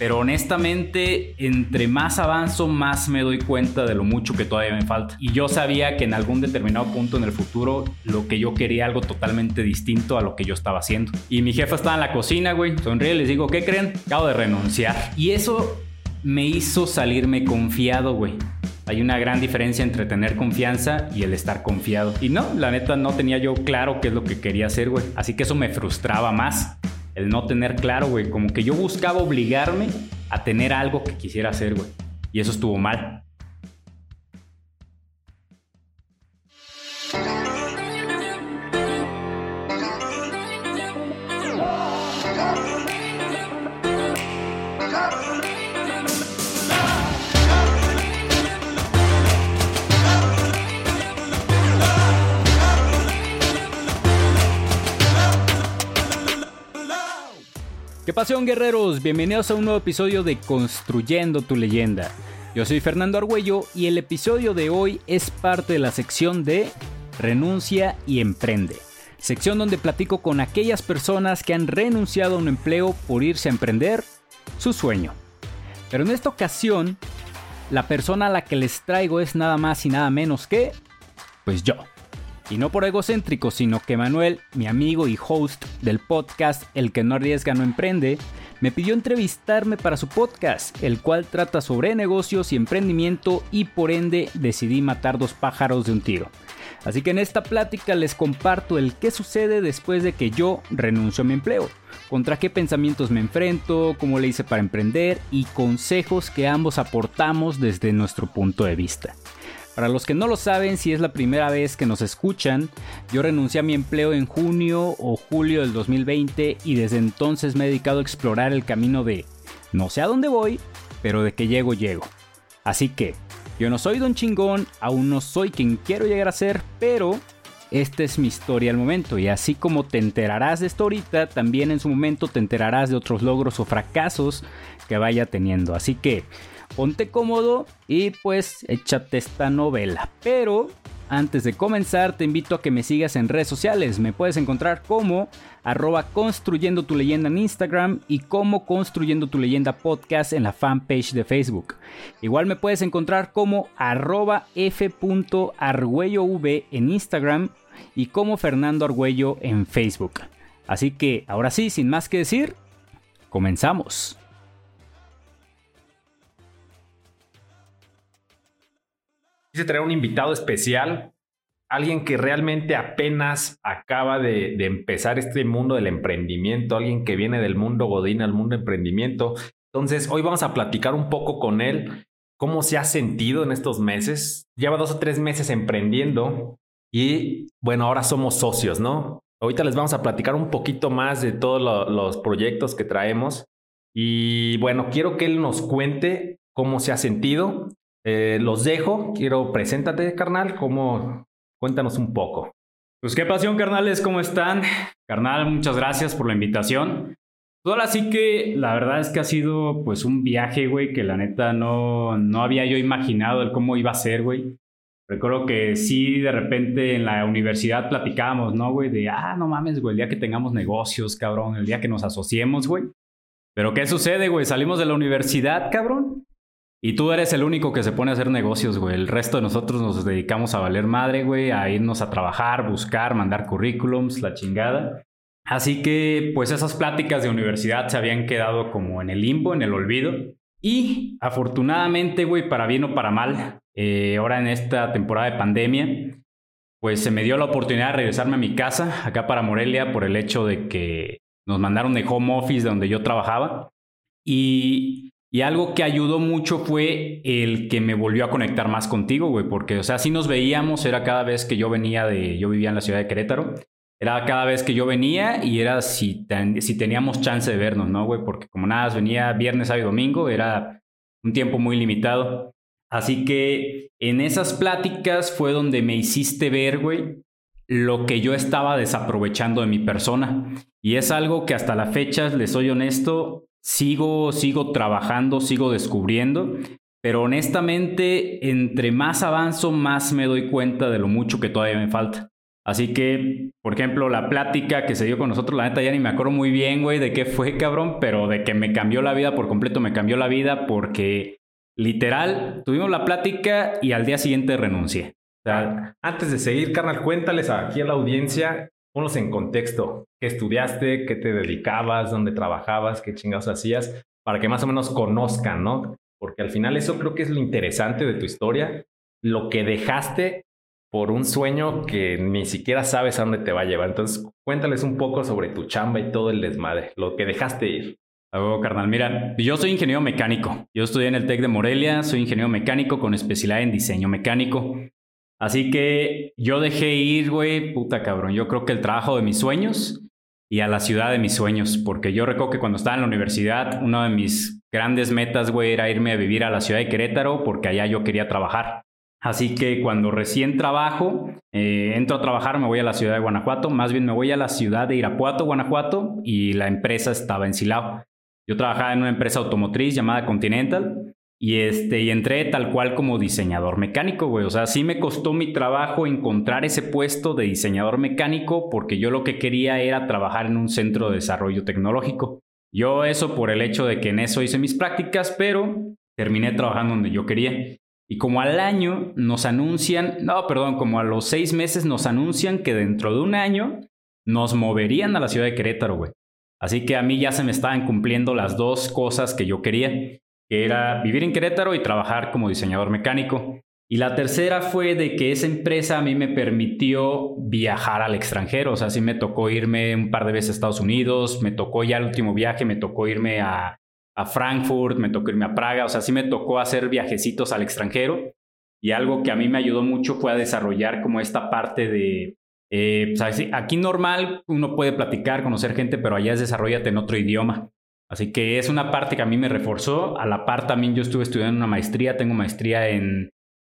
Pero honestamente, entre más avanzo, más me doy cuenta de lo mucho que todavía me falta. Y yo sabía que en algún determinado punto en el futuro, lo que yo quería algo totalmente distinto a lo que yo estaba haciendo. Y mi jefa estaba en la cocina, güey, sonríe les digo, ¿qué creen? Acabo de renunciar. Y eso me hizo salirme confiado, güey. Hay una gran diferencia entre tener confianza y el estar confiado. Y no, la neta no tenía yo claro qué es lo que quería hacer, güey. Así que eso me frustraba más. El no tener claro, güey. Como que yo buscaba obligarme a tener algo que quisiera hacer, güey. Y eso estuvo mal. ¿Qué pasión guerreros? Bienvenidos a un nuevo episodio de Construyendo tu leyenda. Yo soy Fernando Argüello y el episodio de hoy es parte de la sección de Renuncia y Emprende. Sección donde platico con aquellas personas que han renunciado a un empleo por irse a emprender su sueño. Pero en esta ocasión, la persona a la que les traigo es nada más y nada menos que, pues yo. Y no por egocéntrico, sino que Manuel, mi amigo y host del podcast El que no arriesga no emprende, me pidió entrevistarme para su podcast, el cual trata sobre negocios y emprendimiento y por ende decidí matar dos pájaros de un tiro. Así que en esta plática les comparto el qué sucede después de que yo renuncio a mi empleo, contra qué pensamientos me enfrento, cómo le hice para emprender y consejos que ambos aportamos desde nuestro punto de vista. Para los que no lo saben, si es la primera vez que nos escuchan, yo renuncié a mi empleo en junio o julio del 2020 y desde entonces me he dedicado a explorar el camino de no sé a dónde voy, pero de que llego, llego. Así que, yo no soy don chingón, aún no soy quien quiero llegar a ser, pero esta es mi historia al momento y así como te enterarás de esto ahorita, también en su momento te enterarás de otros logros o fracasos que vaya teniendo. Así que ponte cómodo y pues échate esta novela. Pero antes de comenzar te invito a que me sigas en redes sociales. Me puedes encontrar como arroba construyendo tu leyenda en Instagram y como construyendo tu leyenda podcast en la fanpage de Facebook. Igual me puedes encontrar como arroba f.argüellov en Instagram y como Fernando Argüello en Facebook. Así que ahora sí, sin más que decir, comenzamos. Quise traer un invitado especial, alguien que realmente apenas acaba de, empezar este mundo del emprendimiento, alguien que viene del mundo Godín al mundo emprendimiento. Entonces, hoy vamos a platicar un poco con él, cómo se ha sentido en estos meses. Lleva dos o tres meses emprendiendo y bueno, ahora somos socios, ¿no? Ahorita les vamos a platicar un poquito más de todos los proyectos que traemos. Y bueno, quiero que él nos cuente cómo se ha sentido eh, los dejo. Quiero, preséntate, carnal. ¿Cómo? Cuéntanos un poco. Pues qué pasión, carnales. ¿Cómo están? Carnal, muchas gracias por la invitación. Pues ahora sí que la verdad es que ha sido pues un viaje, güey, que la neta no, no había yo imaginado el cómo iba a ser, güey. Recuerdo que sí, de repente en la universidad platicábamos, ¿no, güey? De, ah, no mames, güey, el día que tengamos negocios, cabrón, el día que nos asociemos, güey. Pero ¿qué sucede, güey? Salimos de la universidad, cabrón, y tú eres el único que se pone a hacer negocios, güey. El resto de nosotros nos dedicamos a valer madre, güey, a irnos a trabajar, buscar, mandar currículums, la chingada. Así que, pues esas pláticas de universidad se habían quedado como en el limbo, en el olvido. Y afortunadamente, güey, para bien o para mal, eh, ahora en esta temporada de pandemia, pues se me dio la oportunidad de regresarme a mi casa, acá para Morelia, por el hecho de que nos mandaron de home office de donde yo trabajaba. Y y algo que ayudó mucho fue el que me volvió a conectar más contigo, güey, porque, o sea, si nos veíamos, era cada vez que yo venía de, yo vivía en la ciudad de Querétaro, era cada vez que yo venía y era si, teníamos chance de vernos, ¿no, güey? Porque como nada, venía viernes, sábado y domingo, era un tiempo muy limitado. Así que en esas pláticas fue donde me hiciste ver, güey, lo que yo estaba desaprovechando de mi persona. Y es algo que hasta la fecha, les soy honesto, sigo, sigo trabajando, sigo descubriendo, pero honestamente, entre más avanzo, más me doy cuenta de lo mucho que todavía me falta. Así que, por ejemplo, la plática que se dio con nosotros, la neta ya ni me acuerdo muy bien, güey, de qué fue, cabrón, pero de que me cambió la vida por completo, me cambió la vida porque literal tuvimos la plática y al día siguiente renuncié. Antes de seguir, carnal, cuéntales aquí a la audiencia, ponlos en contexto, qué estudiaste, qué te dedicabas, dónde trabajabas, qué chingados hacías, para que más o menos conozcan, ¿no? Porque al final eso creo que es lo interesante de tu historia, lo que dejaste por un sueño que ni siquiera sabes a dónde te va a llevar. Entonces, cuéntales un poco sobre tu chamba y todo el desmadre, lo que dejaste ir. Oh, carnal, mira, yo soy ingeniero mecánico. Yo estudié en el TEC de Morelia, soy ingeniero mecánico con especialidad en diseño mecánico. Así que yo dejé ir, güey, puta cabrón. Yo creo que el trabajo de mis sueños y a la ciudad de mis sueños, porque yo recuerdo que cuando estaba en la universidad, una de mis grandes metas, güey, era irme a vivir a la ciudad de Querétaro, porque allá yo quería trabajar. Así que cuando recién trabajo, eh, entro a trabajar, me voy a la ciudad de Guanajuato, más bien me voy a la ciudad de Irapuato, Guanajuato, y la empresa estaba en Silao. Yo trabajaba en una empresa automotriz llamada Continental y, este, y entré tal cual como diseñador mecánico, güey. O sea, sí me costó mi trabajo encontrar ese puesto de diseñador mecánico porque yo lo que quería era trabajar en un centro de desarrollo tecnológico. Yo eso por el hecho de que en eso hice mis prácticas, pero terminé trabajando donde yo quería. Y como al año nos anuncian, no, perdón, como a los seis meses nos anuncian que dentro de un año nos moverían a la ciudad de Querétaro, güey. Así que a mí ya se me estaban cumpliendo las dos cosas que yo quería, que era vivir en Querétaro y trabajar como diseñador mecánico. Y la tercera fue de que esa empresa a mí me permitió viajar al extranjero. O sea, sí me tocó irme un par de veces a Estados Unidos, me tocó ya el último viaje, me tocó irme a a Frankfurt, me tocó irme a Praga, o sea, sí me tocó hacer viajecitos al extranjero y algo que a mí me ayudó mucho fue a desarrollar como esta parte de, eh, pues, aquí normal uno puede platicar, conocer gente, pero allá es desarrollate en otro idioma. Así que es una parte que a mí me reforzó. A la par también yo estuve estudiando una maestría, tengo maestría en,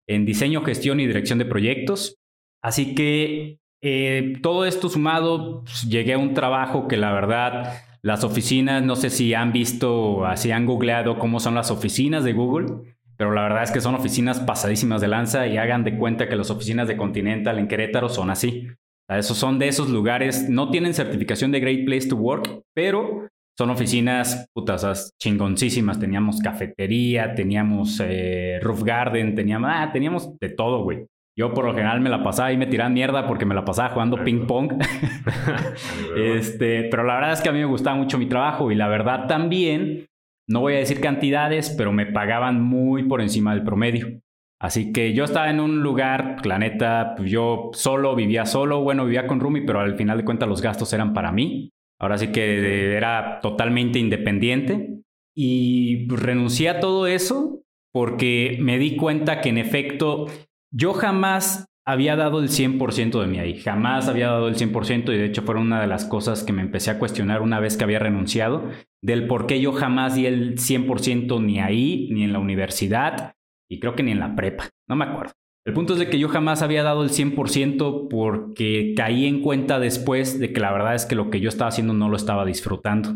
en diseño, gestión y dirección de proyectos. Así que eh, todo esto sumado, pues, llegué a un trabajo que la verdad las oficinas, no sé si han visto, si han googleado cómo son las oficinas de Google, pero la verdad es que son oficinas pasadísimas de lanza y hagan de cuenta que las oficinas de Continental en Querétaro son así. esos son de esos lugares, no tienen certificación de Great Place to Work, pero son oficinas putas chingoncísimas. Teníamos cafetería, teníamos eh, roof garden, teníamos, ah, teníamos de todo, güey. Yo por lo general me la pasaba y me tiraban mierda porque me la pasaba jugando ping pong. este, pero la verdad es que a mí me gustaba mucho mi trabajo y la verdad también, no voy a decir cantidades, pero me pagaban muy por encima del promedio. Así que yo estaba en un lugar, la neta, yo solo, vivía solo, bueno, vivía con Rumi, pero al final de cuentas los gastos eran para mí. Ahora sí que era totalmente independiente. Y renuncié a todo eso porque me di cuenta que en efecto yo jamás había dado el 100% de mí ahí, jamás había dado el 100% y de hecho fue una de las cosas que me empecé a cuestionar una vez que había renunciado, del por qué yo jamás di el 100% ni ahí, ni en la universidad y creo que ni en la prepa, no me acuerdo. El punto es de que yo jamás había dado el 100% porque caí en cuenta después de que la verdad es que lo que yo estaba haciendo no lo estaba disfrutando.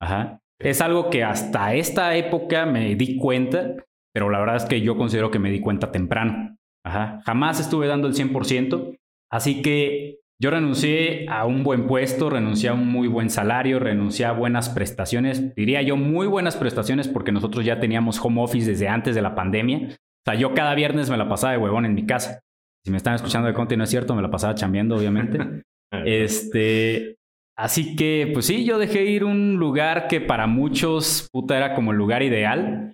Ajá. Es algo que hasta esta época me di cuenta, pero la verdad es que yo considero que me di cuenta temprano. Jamás estuve dando el 100%. Así que yo renuncié a un buen puesto, renuncié a un muy buen salario, renuncié a buenas prestaciones. Diría yo muy buenas prestaciones porque nosotros ya teníamos home office desde antes de la pandemia. Sea, yo cada viernes me la pasaba de huevón en mi casa. Si me están escuchando de conti, no es cierto, me la pasaba chambeando, obviamente. este, así que, pues sí, yo dejé ir un lugar que para muchos, puta, era como el lugar ideal.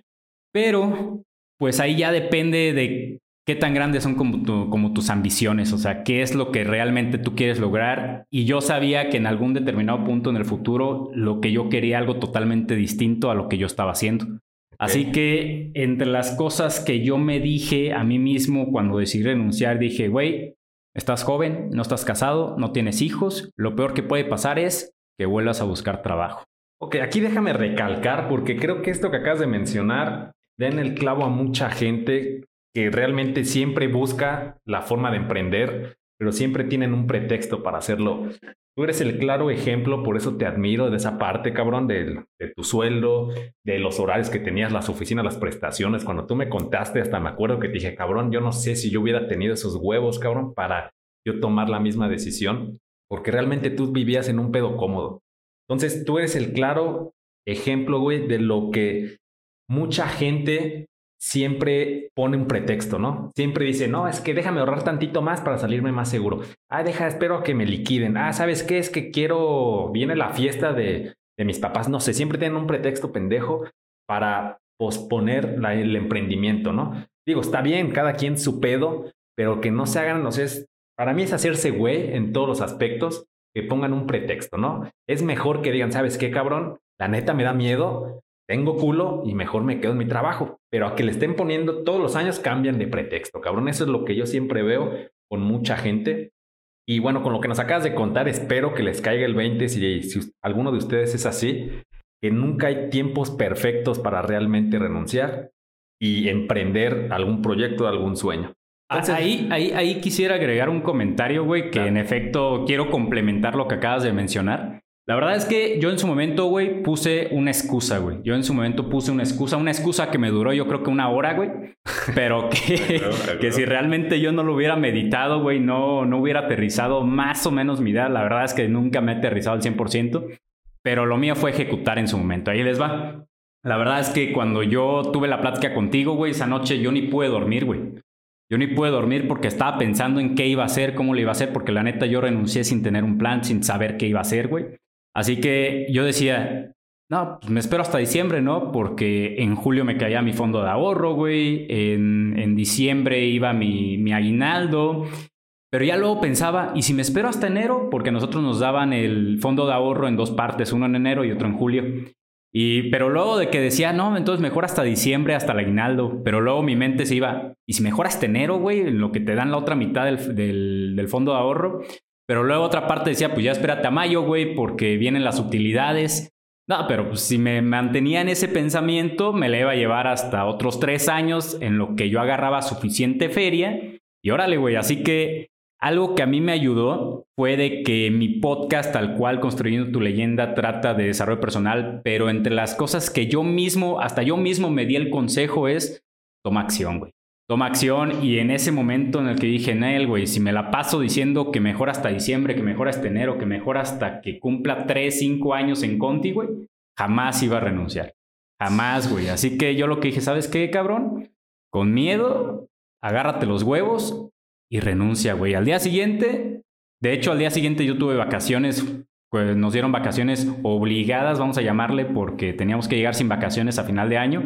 Pero, pues ahí ya depende de qué tan grandes son como, como, tus ambiciones, o sea, qué es lo que realmente tú quieres lograr. Y yo sabía que en algún determinado punto en el futuro lo que yo quería algo totalmente distinto a lo que yo estaba haciendo. Así que entre las cosas que yo me dije a mí mismo cuando decidí renunciar, dije, güey, estás joven, no estás casado, no tienes hijos, lo peor que puede pasar es que vuelvas a buscar trabajo. Ok, aquí déjame recalcar porque creo que esto que acabas de mencionar da en el clavo a mucha gente que realmente siempre busca la forma de emprender, pero siempre tienen un pretexto para hacerlo. Tú eres el claro ejemplo, por eso te admiro de esa parte, cabrón, de, de, tu sueldo, de los horarios que tenías, las oficinas, las prestaciones. Cuando tú me contaste, hasta me acuerdo que te dije, cabrón, yo no sé si yo hubiera tenido esos huevos, cabrón, para yo tomar la misma decisión, porque realmente tú vivías en un pedo cómodo. Entonces, tú eres el claro ejemplo, güey, de lo que mucha gente siempre pone un pretexto, ¿no? Siempre dice, no, es que déjame ahorrar tantito más para salirme más seguro. Ah, deja, espero que me liquiden. Ah, ¿sabes qué? Es que quiero, viene la fiesta de, de mis papás, no sé, siempre tienen un pretexto pendejo para posponer el emprendimiento, ¿no? Digo, está bien, cada quien su pedo, pero que no se hagan, no sé, para mí es hacerse güey en todos los aspectos, que pongan un pretexto, ¿no? Es mejor que digan, ¿sabes qué, cabrón? La neta me da miedo, tengo culo y mejor me quedo en mi trabajo. Pero a que le estén poniendo todos los años cambian de pretexto, cabrón. Eso es lo que yo siempre veo con mucha gente. Y bueno, con lo que nos acabas de contar, espero que les caiga el 20 si, si alguno de ustedes es así, que nunca hay tiempos perfectos para realmente renunciar y emprender algún proyecto, algún sueño. ahí, ahí, ahí quisiera agregar un comentario, güey, que en efecto quiero complementar lo que acabas de mencionar. La verdad es que yo en su momento, güey, puse una excusa, güey. Yo en su momento puse una excusa, una excusa que me duró yo creo que una hora, güey. Pero que, que si realmente yo no lo hubiera meditado, güey, no, no hubiera aterrizado más o menos mi idea. La verdad es que nunca me he aterrizado al 100%. Pero lo mío fue ejecutar en su momento. Ahí les va. La verdad es que cuando yo tuve la plática contigo, güey, esa noche yo ni pude dormir, güey. Yo ni pude dormir porque estaba pensando en qué iba a hacer, cómo le iba a hacer, porque la neta yo renuncié sin tener un plan, sin saber qué iba a hacer, güey. Así que yo decía, no, pues me espero hasta diciembre, ¿no? Porque en julio me caía mi fondo de ahorro, güey. En, diciembre iba mi, mi aguinaldo. Pero ya luego pensaba, ¿y si me espero hasta enero? Porque nosotros nos daban el fondo de ahorro en dos partes, uno en enero y otro en julio. Y, pero luego de que decía, no, entonces mejor hasta diciembre, hasta el aguinaldo. Pero luego mi mente se iba, ¿y si mejor hasta enero, güey? En lo que te dan la otra mitad del, del fondo de ahorro. Pero luego otra parte decía, pues ya espérate a mayo, güey, porque vienen las utilidades. No, pero pues, si me mantenía en ese pensamiento, me le iba a llevar hasta otros tres años en lo que yo agarraba suficiente feria. Y órale, güey, así que algo que a mí me ayudó fue de que mi podcast, tal cual, Construyendo tu leyenda, trata de desarrollo personal, pero entre las cosas que yo mismo, hasta yo mismo me di el consejo es, toma acción, güey toma acción y en ese momento en el que dije, Nel, güey, si me la paso diciendo que mejor hasta diciembre, que mejor hasta enero, que mejor hasta que cumpla 3, 5 años en Conti, güey, jamás iba a renunciar. Jamás, güey. Así que yo lo que dije, ¿sabes qué, cabrón? Con miedo, agárrate los huevos y renuncia, güey. Al día siguiente, de hecho, al día siguiente yo tuve vacaciones pues nos dieron vacaciones obligadas, vamos a llamarle, porque teníamos que llegar sin vacaciones a final de año.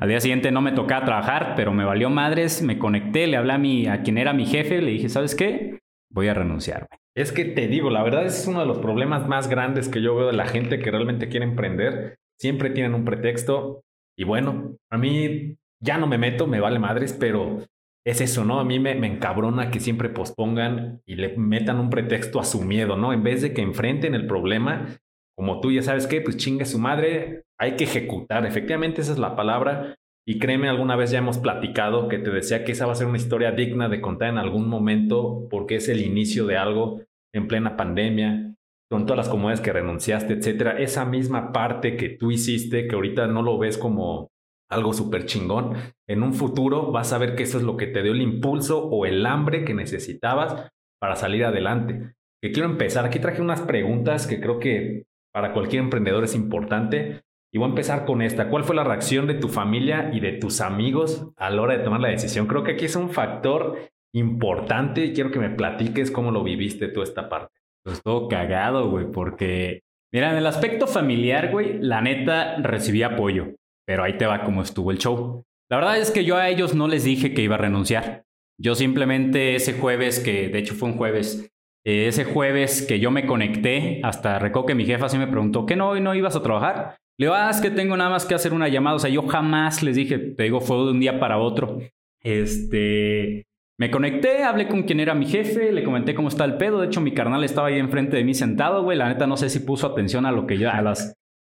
Al día siguiente no me tocaba trabajar, pero me valió madres, me conecté, le hablé a, mi, a quien era mi jefe, le dije, ¿sabes qué? Voy a renunciar. Es que te digo, la verdad es uno de los problemas más grandes que yo veo de la gente que realmente quiere emprender. Siempre tienen un pretexto. Y bueno, a mí ya no me meto, me vale madres, pero es eso, ¿no? A mí me, encabrona que siempre pospongan y le metan un pretexto a su miedo, ¿no? En vez de que enfrenten el problema, como tú ya sabes qué, pues chingue su madre, hay que ejecutar. Efectivamente, esa es la palabra. Y créeme, alguna vez ya hemos platicado que te decía que esa va a ser una historia digna de contar en algún momento porque es el inicio de algo en plena pandemia, con todas las comodidades que renunciaste, etcétera. Esa misma parte que tú hiciste, que ahorita no lo ves como algo súper chingón. En un futuro vas a ver que eso es lo que te dio el impulso o el hambre que necesitabas para salir adelante. Que quiero empezar. Aquí traje unas preguntas que creo que para cualquier emprendedor es importante. Y voy a empezar con esta. ¿Cuál fue la reacción de tu familia y de tus amigos a la hora de tomar la decisión? Creo que aquí es un factor importante y quiero que me platiques cómo lo viviste tú esta parte. Pues todo cagado, güey, porque, mira, en el aspecto familiar, güey, la neta recibí apoyo. Pero ahí te va cómo estuvo el show. La verdad es que yo a ellos no les dije que iba a renunciar. Yo simplemente ese jueves, que de hecho fue un jueves, eh, ese jueves que yo me conecté, hasta recuerdo que mi jefa sí me preguntó, ¿qué no, hoy no ibas a trabajar? Le digo, ah, es que tengo nada más que hacer una llamada. O sea, yo jamás les dije, te digo, fue de un día para otro. Este, me conecté, hablé con quien era mi jefe, le comenté cómo está el pedo. De hecho, mi carnal estaba ahí enfrente de mí sentado, güey. La neta no sé si puso atención a lo que yo, a las,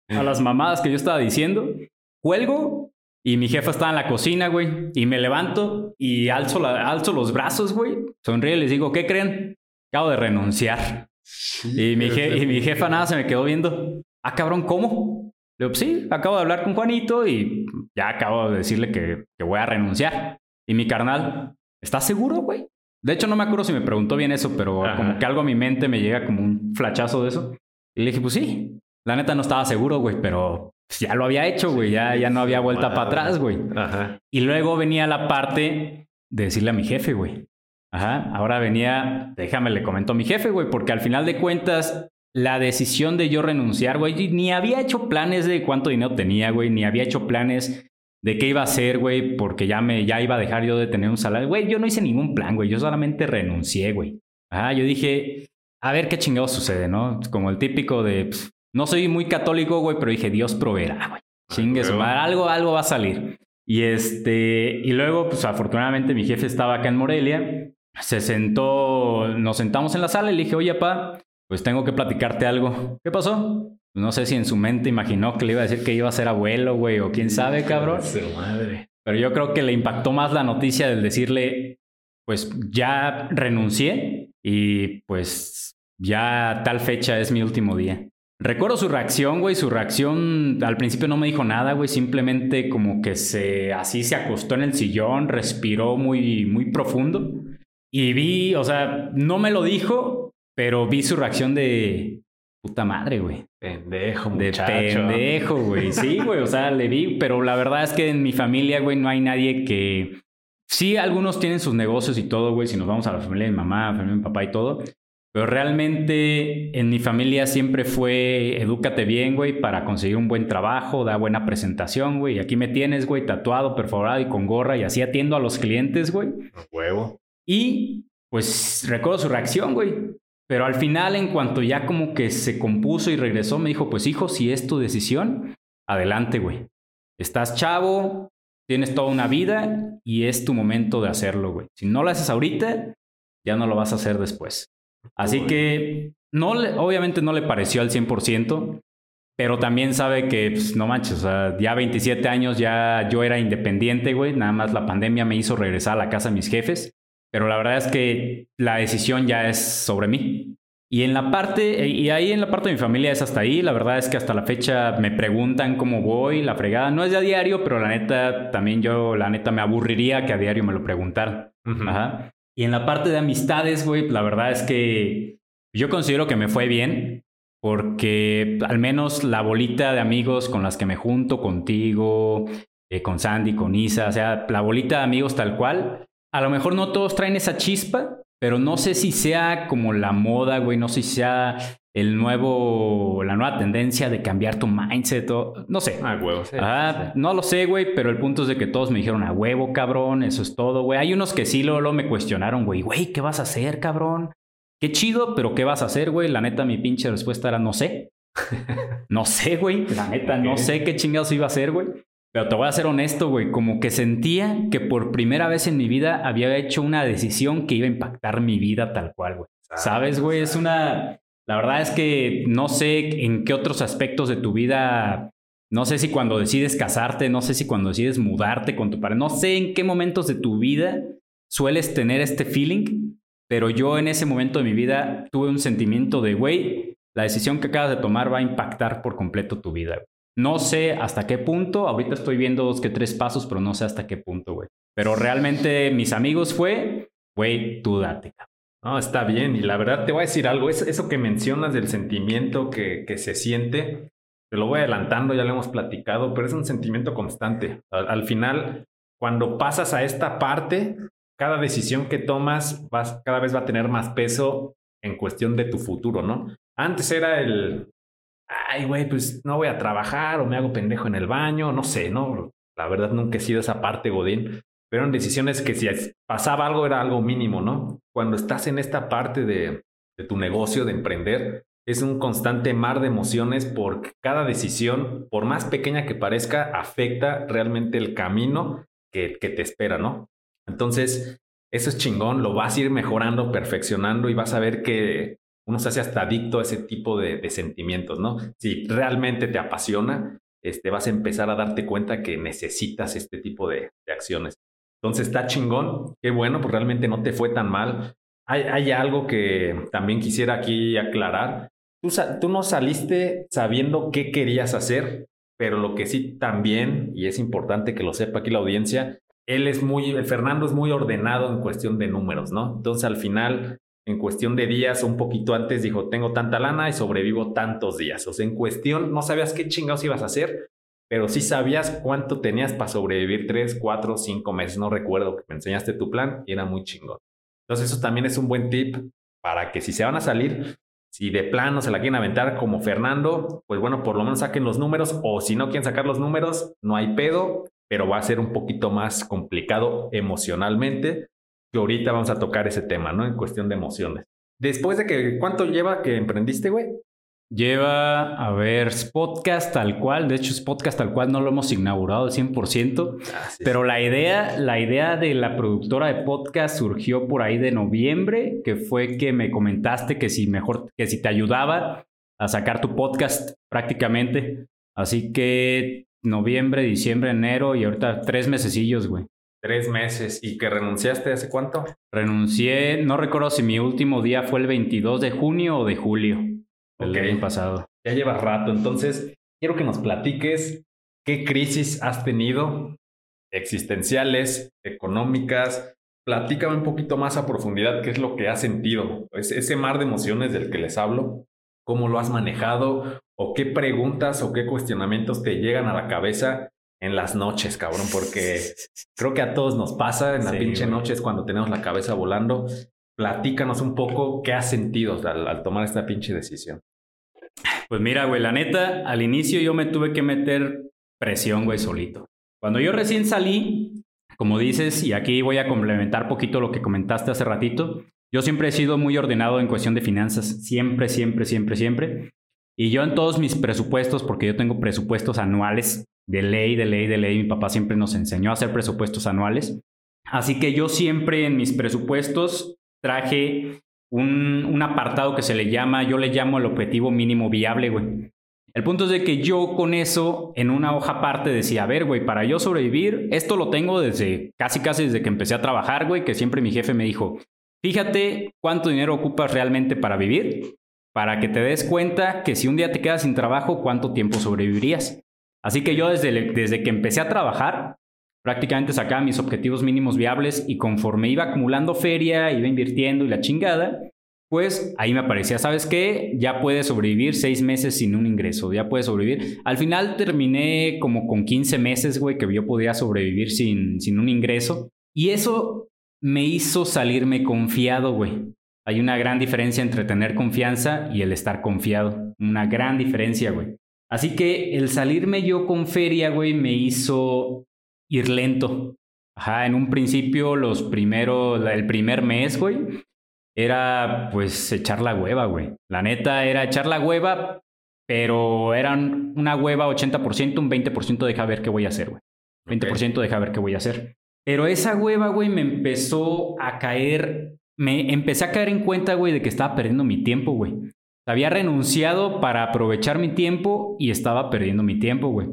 a las mamadas que yo estaba diciendo. Cuelgo y mi jefa estaba en la cocina, güey. Y me levanto y alzo, la, alzo los brazos, güey. Sonríe y les digo, ¿qué creen? Acabo de renunciar. y, mi y mi jefa nada se me quedó viendo. Ah, cabrón, ¿cómo? Le digo, sí, acabo de hablar con Juanito y ya acabo de decirle que, que voy a renunciar. Y mi carnal, ¿estás seguro, güey? De hecho, no me acuerdo si me preguntó bien eso, pero como que algo a mi mente me llega como un flachazo de eso. Y le dije, pues sí. La neta no estaba seguro, güey, pero pues, ya lo había hecho, güey. Ya, ya no había vuelta para atrás, güey. Ajá. Y luego venía la parte de decirle a mi jefe, güey. Ajá. Ahora venía, déjame le comento a mi jefe, güey, porque al final de cuentas, la decisión de yo renunciar, güey, ni había hecho planes de cuánto dinero tenía, güey, ni había hecho planes de qué iba a hacer, güey, porque ya me ya iba a dejar yo de tener un salario. Güey, yo no hice ningún plan, güey, yo solamente renuncié, güey. Ajá, yo dije, a ver qué chingado sucede, ¿no? Como el típico de, pues, no soy muy católico, güey, pero dije, Dios proveerá, güey. Chingues, algo, algo va a salir. Y este, y luego, pues afortunadamente mi jefe estaba acá en Morelia, se sentó, nos sentamos en la sala y le dije, oye, pa, pues tengo que platicarte algo. ¿Qué pasó? No sé si en su mente imaginó que le iba a decir que iba a ser abuelo, güey, o quién sabe, cabrón. Madre. Pero yo creo que le impactó más la noticia del decirle, pues ya renuncié y pues ya tal fecha es mi último día. Recuerdo su reacción, güey, su reacción al principio no me dijo nada, güey, simplemente como que se así se acostó en el sillón, respiró muy muy profundo y vi, o sea, no me lo dijo, pero vi su reacción de puta madre, güey. Pendejo, muchacho. De pendejo, güey. Sí, güey, o sea, le vi, pero la verdad es que en mi familia, güey, no hay nadie que... Sí, algunos tienen sus negocios y todo, güey, si nos vamos a la familia de mi mamá, familia de mi papá y todo, pero realmente en mi familia siempre fue edúcate bien, güey, para conseguir un buen trabajo, da buena presentación, güey. Y aquí me tienes, güey, tatuado, perforado y con gorra y así atiendo a los clientes, güey. Huevo. Y pues recuerdo su reacción, güey. Pero al final, en cuanto ya como que se compuso y regresó, me dijo, pues hijo, si es tu decisión, adelante, güey. Estás chavo, tienes toda una vida y es tu momento de hacerlo, güey. Si no lo haces ahorita, ya no lo vas a hacer después. Así que, no obviamente no le pareció al 100%, pero también sabe que, pues, no manches, o sea, ya 27 años ya yo era independiente, güey. Nada más la pandemia me hizo regresar a la casa de mis jefes. Pero la verdad es que la decisión ya es sobre mí. Y en la parte, y ahí en la parte de mi familia es hasta ahí. La verdad es que hasta la fecha me preguntan cómo voy, la fregada. No es de a diario, pero la neta, también yo, la neta, me aburriría que a diario me lo preguntaran. Ajá. Y en la parte de amistades, güey, la verdad es que yo considero que me fue bien. Porque al menos la bolita de amigos con las que me junto, contigo, eh, con Sandy, con Isa, o sea, la bolita de amigos tal cual, a lo mejor no todos traen esa chispa, pero no sé si sea como la moda, güey, no sé si sea el nuevo, la nueva tendencia de cambiar tu mindset, o, no sé. A huevo, ah, No lo sé, güey, pero el punto es de que todos me dijeron a huevo, cabrón, eso es todo, güey. Hay unos que sí luego, me cuestionaron, güey, güey, ¿qué vas a hacer, cabrón? Qué chido, pero ¿qué vas a hacer, güey? La neta, mi pinche respuesta era no sé. no sé, güey. La neta, no sé qué chingados iba a hacer, güey. Pero te voy a ser honesto, güey, como que sentía que por primera vez en mi vida había hecho una decisión que iba a impactar mi vida tal cual, güey. ¿Sabes, güey? Es una... La verdad es que no sé en qué otros aspectos de tu vida, no sé si cuando decides casarte, no sé si cuando decides mudarte con tu pareja, no sé en qué momentos de tu vida sueles tener este feeling, pero yo en ese momento de mi vida tuve un sentimiento de, güey, la decisión que acabas de tomar va a impactar por completo tu vida. No sé hasta qué punto, ahorita estoy viendo dos que tres pasos, pero no sé hasta qué punto, güey. Pero realmente mis amigos fue, güey, tú date. No, está bien. Y la verdad te voy a decir algo. Eso, que mencionas del sentimiento que, que, se siente, te lo voy adelantando, ya lo hemos platicado, pero es un sentimiento constante. Al, final, cuando pasas a esta parte, cada decisión que tomas vas, cada vez va a tener más peso en cuestión de tu futuro, ¿no? Antes era el, ay, güey, pues no voy a trabajar o me hago pendejo en el baño, no sé, ¿no? La verdad nunca he sido esa parte, Godín. Pero eran decisiones que si pasaba algo era algo mínimo, ¿no? Cuando estás en esta parte de, de tu negocio, de emprender, es un constante mar de emociones porque cada decisión, por más pequeña que parezca, afecta realmente el camino que, que te espera, ¿no? Entonces, eso es chingón, lo vas a ir mejorando, perfeccionando y vas a ver que uno se hace hasta adicto a ese tipo de, sentimientos, ¿no? Si realmente te apasiona, este, vas a empezar a darte cuenta que necesitas este tipo de, acciones. Entonces está chingón, qué bueno, pues realmente no te fue tan mal. Hay, algo que también quisiera aquí aclarar. Tú, tú no saliste sabiendo qué querías hacer, pero lo que sí también, y es importante que lo sepa aquí la audiencia, él es muy, Fernando es muy ordenado en cuestión de números, ¿no? Entonces al final, en cuestión de días, un poquito antes dijo, tengo tanta lana y sobrevivo tantos días. O sea, en cuestión, no sabías qué chingados ibas a hacer, pero sí sabías cuánto tenías para sobrevivir tres, cuatro, cinco meses. No recuerdo que me enseñaste tu plan y era muy chingón. Entonces eso también es un buen tip para que si se van a salir, si de plano se la quieren aventar como Fernando, pues bueno, por lo menos saquen los números o si no quieren sacar los números, no hay pedo, pero va a ser un poquito más complicado emocionalmente, que ahorita vamos a tocar ese tema, ¿no? En cuestión de emociones. Después de que, ¿cuánto lleva que emprendiste, güey? Lleva, a ver, podcast tal cual. De hecho, es podcast tal cual no lo hemos inaugurado al 100%. Ah, pero la idea, la idea de la productora de podcast surgió por ahí de noviembre, que fue que me comentaste que si mejor, que si te ayudaba a sacar tu podcast prácticamente. Así que noviembre, diciembre, enero y ahorita tres mesecillos, güey. Tres meses. ¿Y que renunciaste hace cuánto? Renuncié, no recuerdo si mi último día fue el 22 de junio o de julio. El año pasado. Ya lleva rato. Entonces, quiero que nos platiques qué crisis has tenido, existenciales, económicas. Platícame un poquito más a profundidad qué es lo que has sentido. ese mar de emociones del que les hablo, cómo lo has manejado o qué preguntas o qué cuestionamientos te llegan a la cabeza en las noches, cabrón, porque creo que a todos nos pasa en las pinche noches cuando tenemos la cabeza volando. Platícanos un poco qué has sentido al, tomar esta pinche decisión. Pues mira, güey, la neta, al inicio yo me tuve que meter presión, güey, solito. Cuando yo recién salí, como dices, y aquí voy a complementar poquito lo que comentaste hace ratito, yo siempre he sido muy ordenado en cuestión de finanzas, siempre, siempre, siempre, siempre. Y yo en todos mis presupuestos, porque yo tengo presupuestos anuales, de ley, de ley, de ley, mi papá siempre nos enseñó a hacer presupuestos anuales. Así que yo siempre en mis presupuestos traje un, apartado que se le llama, yo le llamo el objetivo mínimo viable, güey. El punto es de que yo con eso, en una hoja aparte, decía, a ver, güey, para yo sobrevivir, esto lo tengo desde casi, casi desde que empecé a trabajar, güey, que siempre mi jefe me dijo, fíjate cuánto dinero ocupas realmente para vivir para que te des cuenta que si un día te quedas sin trabajo, ¿cuánto tiempo sobrevivirías? Así que yo desde, desde que empecé a trabajar, prácticamente sacaba mis objetivos mínimos viables y conforme iba acumulando feria, iba invirtiendo y la chingada, pues ahí me aparecía, ¿sabes qué? Ya puedes sobrevivir seis meses sin un ingreso, ya puedes sobrevivir. Al final terminé como con 15 meses, güey, que yo podía sobrevivir sin, sin un ingreso. Y eso me hizo salirme confiado, güey. Hay una gran diferencia entre tener confianza y el estar confiado. Una gran diferencia, güey. Así que el salirme yo con feria, güey, me hizo ir lento. Ajá, en un principio, los primeros, el primer mes, güey, era pues echar la hueva, güey. La neta era echar la hueva, pero eran una hueva 80%, un 20% deja ver qué voy a hacer, güey. 20% deja ver qué voy a hacer. Pero esa hueva, güey, me empezó a caer me empecé a caer en cuenta, güey, de que estaba perdiendo mi tiempo, güey. Había renunciado para aprovechar mi tiempo y estaba perdiendo mi tiempo, güey.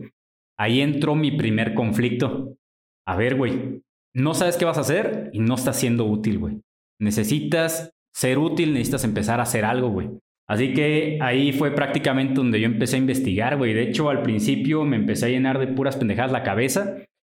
Ahí entró mi primer conflicto. A ver, güey, no sabes qué vas a hacer y no estás siendo útil, güey. Necesitas ser útil, necesitas empezar a hacer algo, güey. Así que ahí fue prácticamente donde yo empecé a investigar, güey. De hecho, al principio me empecé a llenar de puras pendejadas la cabeza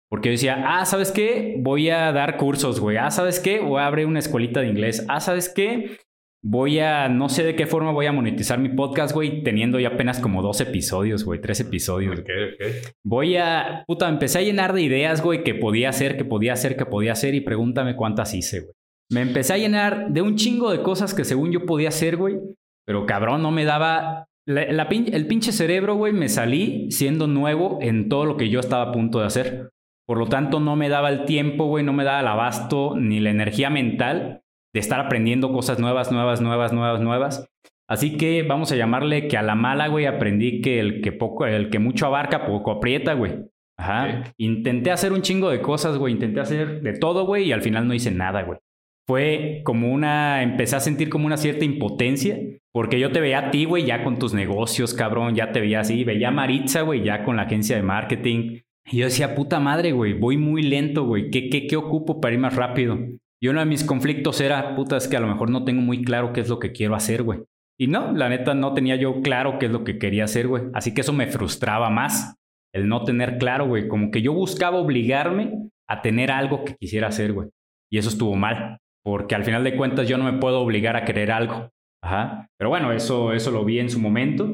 porque yo decía, ah, ¿sabes qué? Voy a dar cursos, güey. Ah, ¿sabes qué? Voy a abrir una escuelita de inglés. Ah, ¿sabes qué? Voy a, no sé de qué forma voy a monetizar mi podcast, güey, teniendo ya apenas como dos episodios, güey, tres episodios. Ok, ok. Voy a, puta, empecé a llenar de ideas, güey, que podía hacer, que podía hacer, que podía hacer y pregúntame cuántas hice, güey. Me empecé a llenar de un chingo de cosas que según yo podía hacer, güey, pero cabrón, no me daba el pinche cerebro, güey, me salí siendo nuevo en todo lo que yo estaba a punto de hacer. Por lo tanto, no me daba el tiempo, güey, no me daba el abasto ni la energía mental de estar aprendiendo cosas nuevas, nuevas, nuevas, nuevas, nuevas. Así que vamos a llamarle que a la mala, güey, aprendí que el que poco, el que mucho abarca, poco aprieta, güey. Ajá. Intenté hacer un chingo de cosas, güey. Intenté hacer de todo, güey, y al final no hice nada, güey. Fue como una. Empecé a sentir como una cierta impotencia. Porque yo te veía a ti, güey, ya con tus negocios, cabrón. Ya te veía así. Veía a Maritza, güey, ya con la agencia de marketing. Y yo decía, puta madre, güey, voy muy lento, güey. ¿Qué, qué, ¿Qué ocupo para ir más rápido? Y uno de mis conflictos era, puta, es que a lo mejor no tengo muy claro qué es lo que quiero hacer, güey. Y no, la neta no tenía yo claro qué es lo que quería hacer, güey. Así que eso me frustraba más, el no tener claro, güey. Como que yo buscaba obligarme a tener algo que quisiera hacer, güey. Y eso estuvo mal, porque al final de cuentas yo no me puedo obligar a querer algo. Ajá. Pero bueno, eso, eso lo vi en su momento.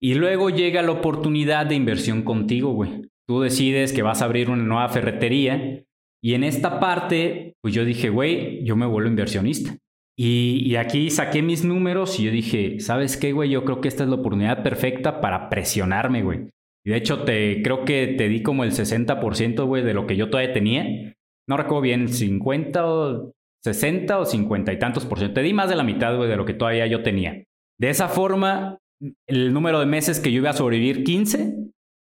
Y luego llega la oportunidad de inversión contigo, güey. Tú decides que vas a abrir una nueva ferretería. Y en esta parte, pues yo dije, güey, yo me vuelvo inversionista. Y, y, aquí saqué mis números y yo dije, ¿sabes qué, güey? Yo creo que esta es la oportunidad perfecta para presionarme, güey. Y de hecho, te, creo que te di como el 60%, güey, de lo que yo todavía tenía. No recuerdo bien, 50 o 60 o 50 y tantos por ciento. Te di más de la mitad, güey, de lo que todavía yo tenía. De esa forma, el número de meses que yo iba a sobrevivir, 15,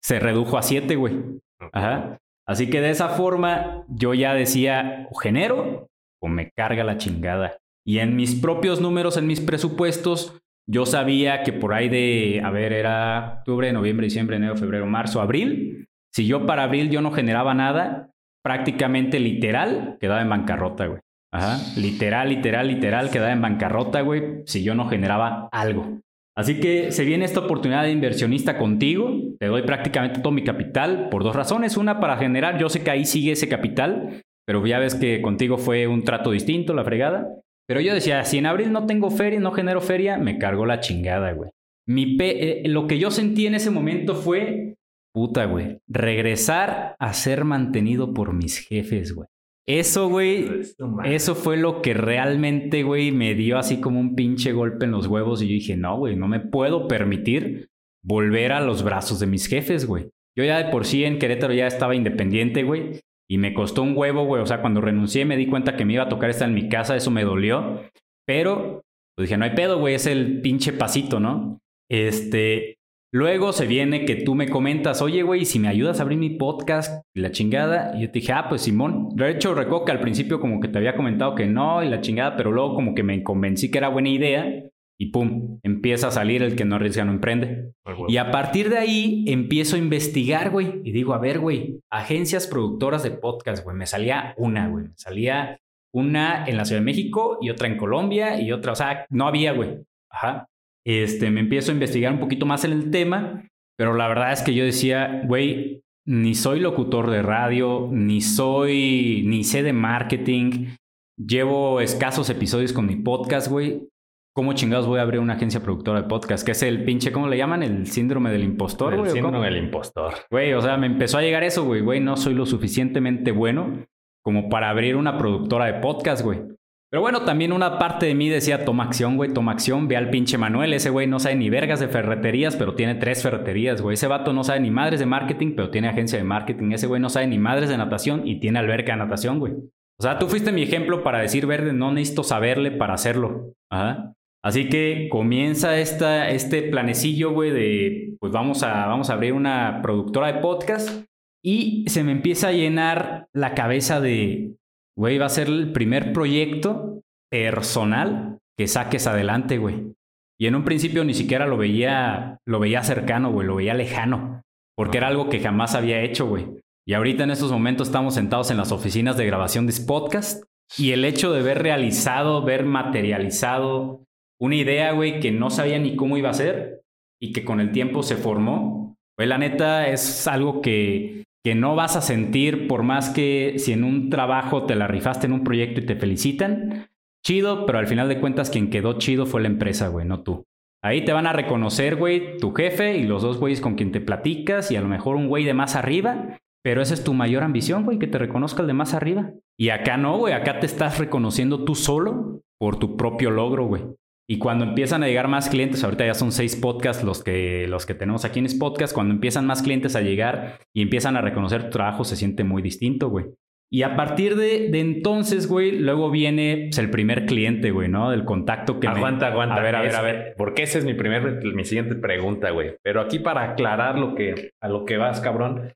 se redujo a 7, güey. Ajá. Así que de esa forma, yo ya decía, o genero o me carga la chingada. Y en mis propios números, en mis presupuestos, yo sabía que por ahí de, a ver, era octubre, noviembre, diciembre, enero, febrero, marzo, abril. Si yo para abril yo no generaba nada, prácticamente literal quedaba en bancarrota, güey. Ajá. Literal, literal, literal quedaba en bancarrota, güey, si yo no generaba algo. Así que se viene esta oportunidad de inversionista contigo. Te doy prácticamente todo mi capital por dos razones. Una, para generar, yo sé que ahí sigue ese capital, pero ya ves que contigo fue un trato distinto, la fregada. Pero yo decía, si en abril no tengo feria, no genero feria, me cargo la chingada, güey. Mi eh, lo que yo sentí en ese momento fue, puta, güey, regresar a ser mantenido por mis jefes, güey. Eso, güey, eso fue lo que realmente, güey, me dio así como un pinche golpe en los huevos y yo dije, no, güey, no me puedo permitir volver a los brazos de mis jefes, güey. Yo ya de por sí en Querétaro ya estaba independiente, güey. Y me costó un huevo, güey. O sea, cuando renuncié me di cuenta que me iba a tocar estar en mi casa, eso me dolió. Pero, pues dije, no hay pedo, güey, es el pinche pasito, ¿no? Este, luego se viene que tú me comentas, oye, güey, si me ayudas a abrir mi podcast y la chingada. Y yo te dije, ah, pues Simón. De hecho, recuerdo que al principio como que te había comentado que no y la chingada, pero luego como que me convencí que era buena idea y pum, empieza a salir el que no arriesga no emprende. Y a partir de ahí empiezo a investigar, güey, y digo, a ver, güey, agencias productoras de podcast, güey, me salía una, güey, me salía una en la Ciudad de México y otra en Colombia y otra, o sea, no había, güey. Ajá. Este, me empiezo a investigar un poquito más en el tema, pero la verdad es que yo decía, güey, ni soy locutor de radio, ni soy, ni sé de marketing. Llevo escasos episodios con mi podcast, güey. ¿Cómo chingados voy a abrir una agencia productora de podcast? Que es el pinche, ¿cómo le llaman? El síndrome del impostor, güey. El síndrome del impostor. Güey, o sea, me empezó a llegar eso, güey. Güey, no soy lo suficientemente bueno como para abrir una productora de podcast, güey. Pero bueno, también una parte de mí decía, toma acción, güey, toma acción. Ve al pinche Manuel. Ese güey no sabe ni vergas de ferreterías, pero tiene tres ferreterías, güey. Ese vato no sabe ni madres de marketing, pero tiene agencia de marketing. Ese güey no sabe ni madres de natación y tiene alberca de natación, güey. O sea, tú fuiste mi ejemplo para decir, verde, no necesito saberle para hacerlo. Ajá. Así que comienza esta, este planecillo, güey, de pues vamos a, vamos a abrir una productora de podcast y se me empieza a llenar la cabeza de, güey, va a ser el primer proyecto personal que saques adelante, güey. Y en un principio ni siquiera lo veía, lo veía cercano, güey, lo veía lejano, porque era algo que jamás había hecho, güey. Y ahorita en estos momentos estamos sentados en las oficinas de grabación de este podcast y el hecho de ver realizado, ver materializado una idea, güey, que no sabía ni cómo iba a ser y que con el tiempo se formó. Pues la neta es algo que, que no vas a sentir por más que si en un trabajo te la rifaste en un proyecto y te felicitan. Chido, pero al final de cuentas quien quedó chido fue la empresa, güey, no tú. Ahí te van a reconocer, güey, tu jefe y los dos güeyes con quien te platicas y a lo mejor un güey de más arriba, pero esa es tu mayor ambición, güey, que te reconozca el de más arriba. Y acá no, güey, acá te estás reconociendo tú solo por tu propio logro, güey. Y cuando empiezan a llegar más clientes, ahorita ya son seis podcasts los que, los que tenemos aquí en este podcast, cuando empiezan más clientes a llegar y empiezan a reconocer tu trabajo, se siente muy distinto, güey. Y a partir de, de entonces, güey, luego viene pues, el primer cliente, güey, ¿no? Del contacto que aguanta, aguanta. A ver, a ver, a ver. Porque esa es mi primer, mi siguiente pregunta, güey. Pero aquí para aclarar lo que, a lo que vas, cabrón,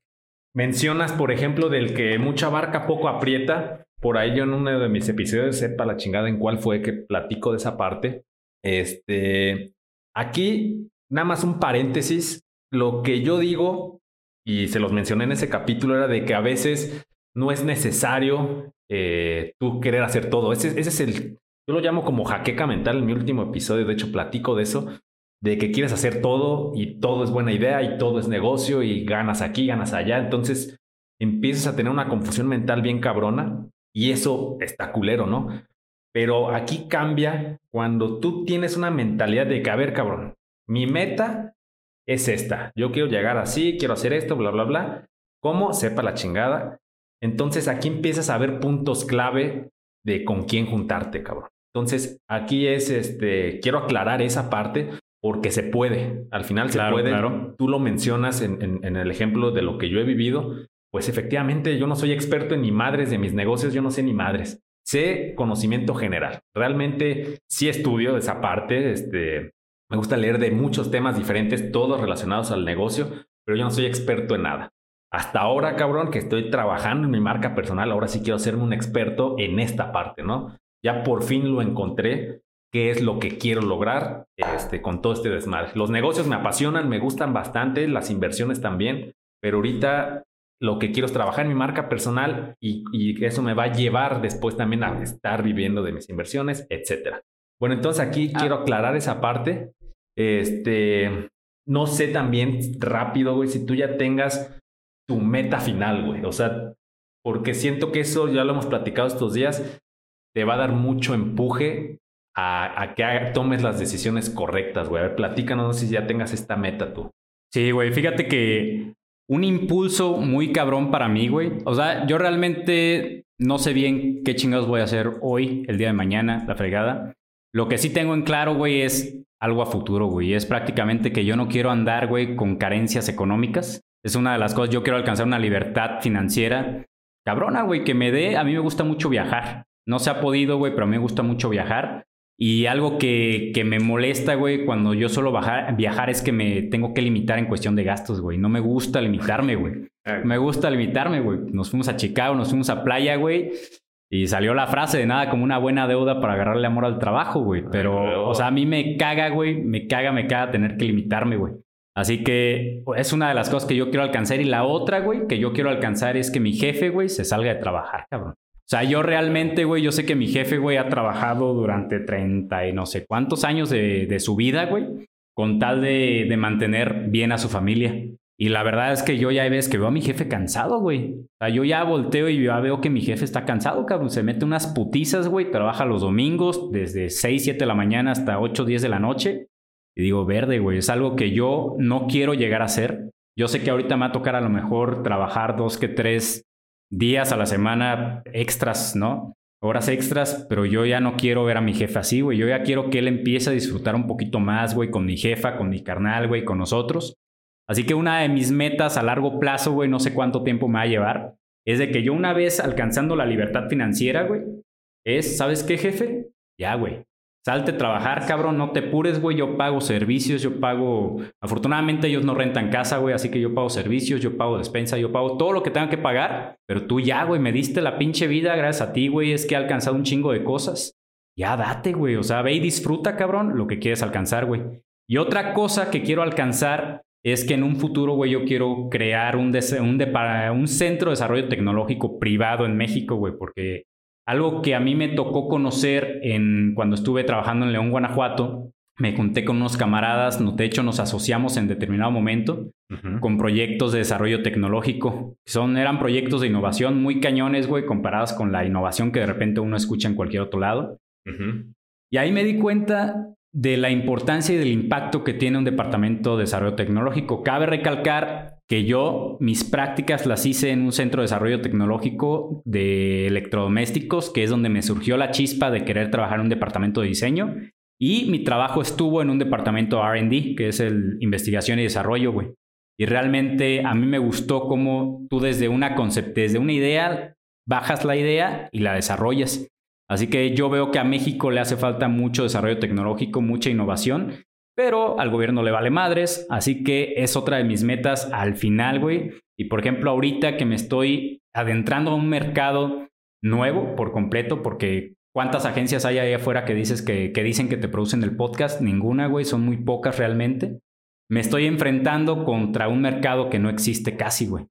mencionas, por ejemplo, del que mucha barca poco aprieta. Por ahí yo en uno de mis episodios sepa la chingada en cuál fue que platico de esa parte. Este, aquí, nada más un paréntesis, lo que yo digo, y se los mencioné en ese capítulo, era de que a veces no es necesario eh, tú querer hacer todo. Ese, ese es el, yo lo llamo como jaqueca mental en mi último episodio, de hecho platico de eso, de que quieres hacer todo y todo es buena idea y todo es negocio y ganas aquí, ganas allá. Entonces, empiezas a tener una confusión mental bien cabrona y eso está culero, ¿no? Pero aquí cambia cuando tú tienes una mentalidad de que, a ver, cabrón, mi meta es esta. Yo quiero llegar así, quiero hacer esto, bla, bla, bla. ¿Cómo? Sepa la chingada. Entonces aquí empiezas a ver puntos clave de con quién juntarte, cabrón. Entonces aquí es, este, quiero aclarar esa parte porque se puede. Al final se puede. Claro. Tú lo mencionas en, en, el ejemplo de lo que yo he vivido. Pues efectivamente, yo no soy experto en ni madres de mis negocios, yo no sé ni madres. Sé conocimiento general. Realmente sí estudio esa parte. Este, me gusta leer de muchos temas diferentes, todos relacionados al negocio, pero yo no soy experto en nada. Hasta ahora, cabrón, que estoy trabajando en mi marca personal, ahora sí quiero hacerme un experto en esta parte, ¿no? Ya por fin lo encontré, qué es lo que quiero lograr este, con todo este desmadre. Los negocios me apasionan, me gustan bastante, las inversiones también, pero ahorita lo que quiero es trabajar en mi marca personal y, y eso me va a llevar después también a estar viviendo de mis inversiones, etcétera. Bueno, entonces aquí ah. quiero aclarar esa parte. Este, no sé también rápido, güey, si tú ya tengas tu meta final, güey. O sea, porque siento que eso ya lo hemos platicado estos días, te va a dar mucho empuje a, que tomes las decisiones correctas, güey. A ver, platícanos, si ya tengas esta meta tú. Sí, güey, fíjate que un impulso muy cabrón para mí, güey. O sea, yo realmente no sé bien qué chingados voy a hacer hoy, el día de mañana, la fregada. Lo que sí tengo en claro, güey, es algo a futuro, güey. Es prácticamente que yo no quiero andar, güey, con carencias económicas. Es una de las cosas, yo quiero alcanzar una libertad financiera cabrona, güey, que me dé, a mí me gusta mucho viajar. No se ha podido, güey, pero a mí me gusta mucho viajar. Y algo que, que me molesta, güey, cuando yo solo viajar es que me tengo que limitar en cuestión de gastos, güey. No me gusta limitarme, güey. Me gusta limitarme, güey. Nos fuimos a Chicago, nos fuimos a playa, güey. Y salió la frase de nada como una buena deuda para agarrarle amor al trabajo, güey. Pero, o sea, a mí me caga, güey. Me caga, me caga tener que limitarme, güey. Así que es una de las cosas que yo quiero alcanzar. Y la otra, güey, que yo quiero alcanzar es que mi jefe, güey, se salga de trabajar, cabrón. O sea, yo realmente, güey, yo sé que mi jefe, güey, ha trabajado durante 30 y no sé cuántos años de, de su vida, güey, con tal de, de mantener bien a su familia. Y la verdad es que yo ya ves que veo a mi jefe cansado, güey. O sea, yo ya volteo y ya veo que mi jefe está cansado, cabrón. Se mete unas putizas, güey. Trabaja los domingos desde 6, 7 de la mañana hasta 8, 10 de la noche. Y digo, verde, güey. Es algo que yo no quiero llegar a hacer. Yo sé que ahorita me va a tocar a lo mejor trabajar dos que tres días a la semana extras, ¿no? Horas extras, pero yo ya no quiero ver a mi jefe así, güey. Yo ya quiero que él empiece a disfrutar un poquito más, güey, con mi jefa, con mi carnal, güey, con nosotros. Así que una de mis metas a largo plazo, güey, no sé cuánto tiempo me va a llevar, es de que yo una vez alcanzando la libertad financiera, güey, es, ¿sabes qué, jefe? Ya, güey. Salte a trabajar, cabrón, no te pures, güey. Yo pago servicios, yo pago. Afortunadamente ellos no rentan casa, güey, así que yo pago servicios, yo pago despensa, yo pago todo lo que tenga que pagar. Pero tú ya, güey, me diste la pinche vida gracias a ti, güey. Es que he alcanzado un chingo de cosas. Ya date, güey. O sea, ve y disfruta, cabrón, lo que quieres alcanzar, güey. Y otra cosa que quiero alcanzar es que en un futuro, güey, yo quiero crear un, un, centro de desarrollo tecnológico privado en México, güey, porque algo que a mí me tocó conocer en, cuando estuve trabajando en León, Guanajuato, me junté con unos camaradas, de hecho nos asociamos en determinado momento con proyectos de desarrollo tecnológico. Son, eran proyectos de innovación muy cañones, güey, comparados con la innovación que de repente uno escucha en cualquier otro lado. Y ahí me di cuenta de la importancia y del impacto que tiene un departamento de desarrollo tecnológico. Cabe recalcar que yo mis prácticas las hice en un centro de desarrollo tecnológico de electrodomésticos, que es donde me surgió la chispa de querer trabajar en un departamento de diseño. Y mi trabajo estuvo en un departamento RD, que es el investigación y desarrollo, güey. Y realmente a mí me gustó cómo tú desde una concept, desde una idea, bajas la idea y la desarrollas. Así que yo veo que a México le hace falta mucho desarrollo tecnológico, mucha innovación, pero al gobierno le vale madres, así que es otra de mis metas al final, güey. Y por ejemplo, ahorita que me estoy adentrando a un mercado nuevo por completo, porque ¿cuántas agencias hay ahí afuera que, dices que, que dicen que te producen el podcast? Ninguna, güey, son muy pocas realmente. Me estoy enfrentando contra un mercado que no existe casi, güey.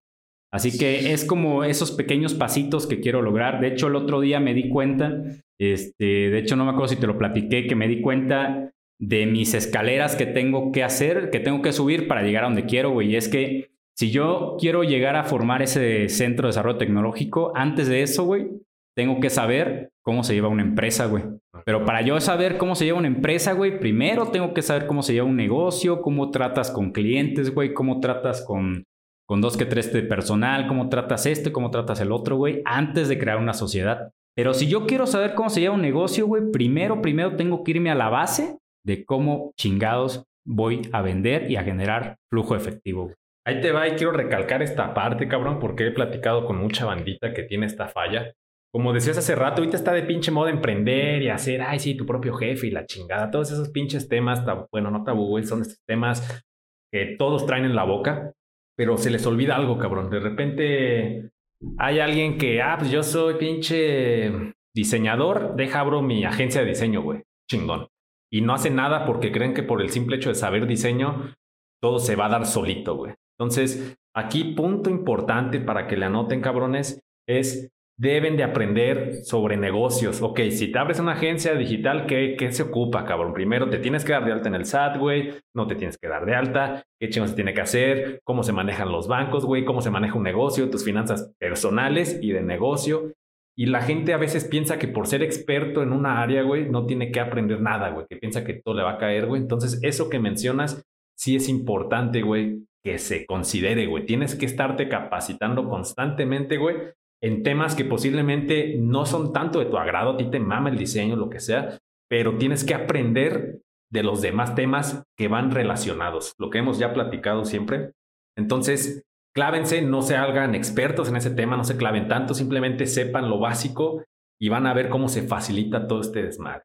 Así que es como esos pequeños pasitos que quiero lograr. De hecho, el otro día me di cuenta, este, de hecho no me acuerdo si te lo platiqué, que me di cuenta de mis escaleras que tengo que hacer, que tengo que subir para llegar a donde quiero, güey. Y es que si yo quiero llegar a formar ese centro de desarrollo tecnológico, antes de eso, güey, tengo que saber cómo se lleva una empresa, güey. Pero para yo saber cómo se lleva una empresa, güey, primero tengo que saber cómo se lleva un negocio, cómo tratas con clientes, güey, cómo tratas con, con dos que tres de personal, cómo tratas este, cómo tratas el otro, güey, antes de crear una sociedad. Pero si yo quiero saber cómo se lleva un negocio, güey, primero, primero tengo que irme a la base de cómo chingados voy a vender y a generar flujo efectivo. Ahí te va y quiero recalcar esta parte, cabrón, porque he platicado con mucha bandita que tiene esta falla. Como decías hace rato, ahorita está de pinche modo emprender y hacer, ay, sí, tu propio jefe y la chingada. Todos esos pinches temas, bueno, no tabú, son estos temas que todos traen en la boca, pero se les olvida algo, cabrón. De repente hay alguien que, ah, pues yo soy pinche diseñador, deja abro mi agencia de diseño, güey. Chingón. Y no hace nada porque creen que por el simple hecho de saber diseño, todo se va a dar solito, güey. Entonces, aquí punto importante para que le anoten, cabrones, es deben de aprender sobre negocios. Ok, si te abres una agencia digital, ¿qué, ¿qué, se ocupa, cabrón? Primero te tienes que dar de alta en el SAT, güey. No te tienes que dar de alta. ¿Qué chingos se tiene que hacer? ¿Cómo se manejan los bancos, güey? ¿Cómo se maneja un negocio? Tus finanzas personales y de negocio. Y la gente a veces piensa que por ser experto en una área, güey, no tiene que aprender nada, güey. Que piensa que todo le va a caer, güey. Entonces, eso que mencionas sí es importante, güey, que se considere, güey. Tienes que estarte capacitando constantemente, güey, en temas que posiblemente no son tanto de tu agrado, a ti te mama el diseño, lo que sea, pero tienes que aprender de los demás temas que van relacionados, lo que hemos ya platicado siempre. Entonces, clávense, no se hagan expertos en ese tema, no se claven tanto, simplemente sepan lo básico y van a ver cómo se facilita todo este desmadre.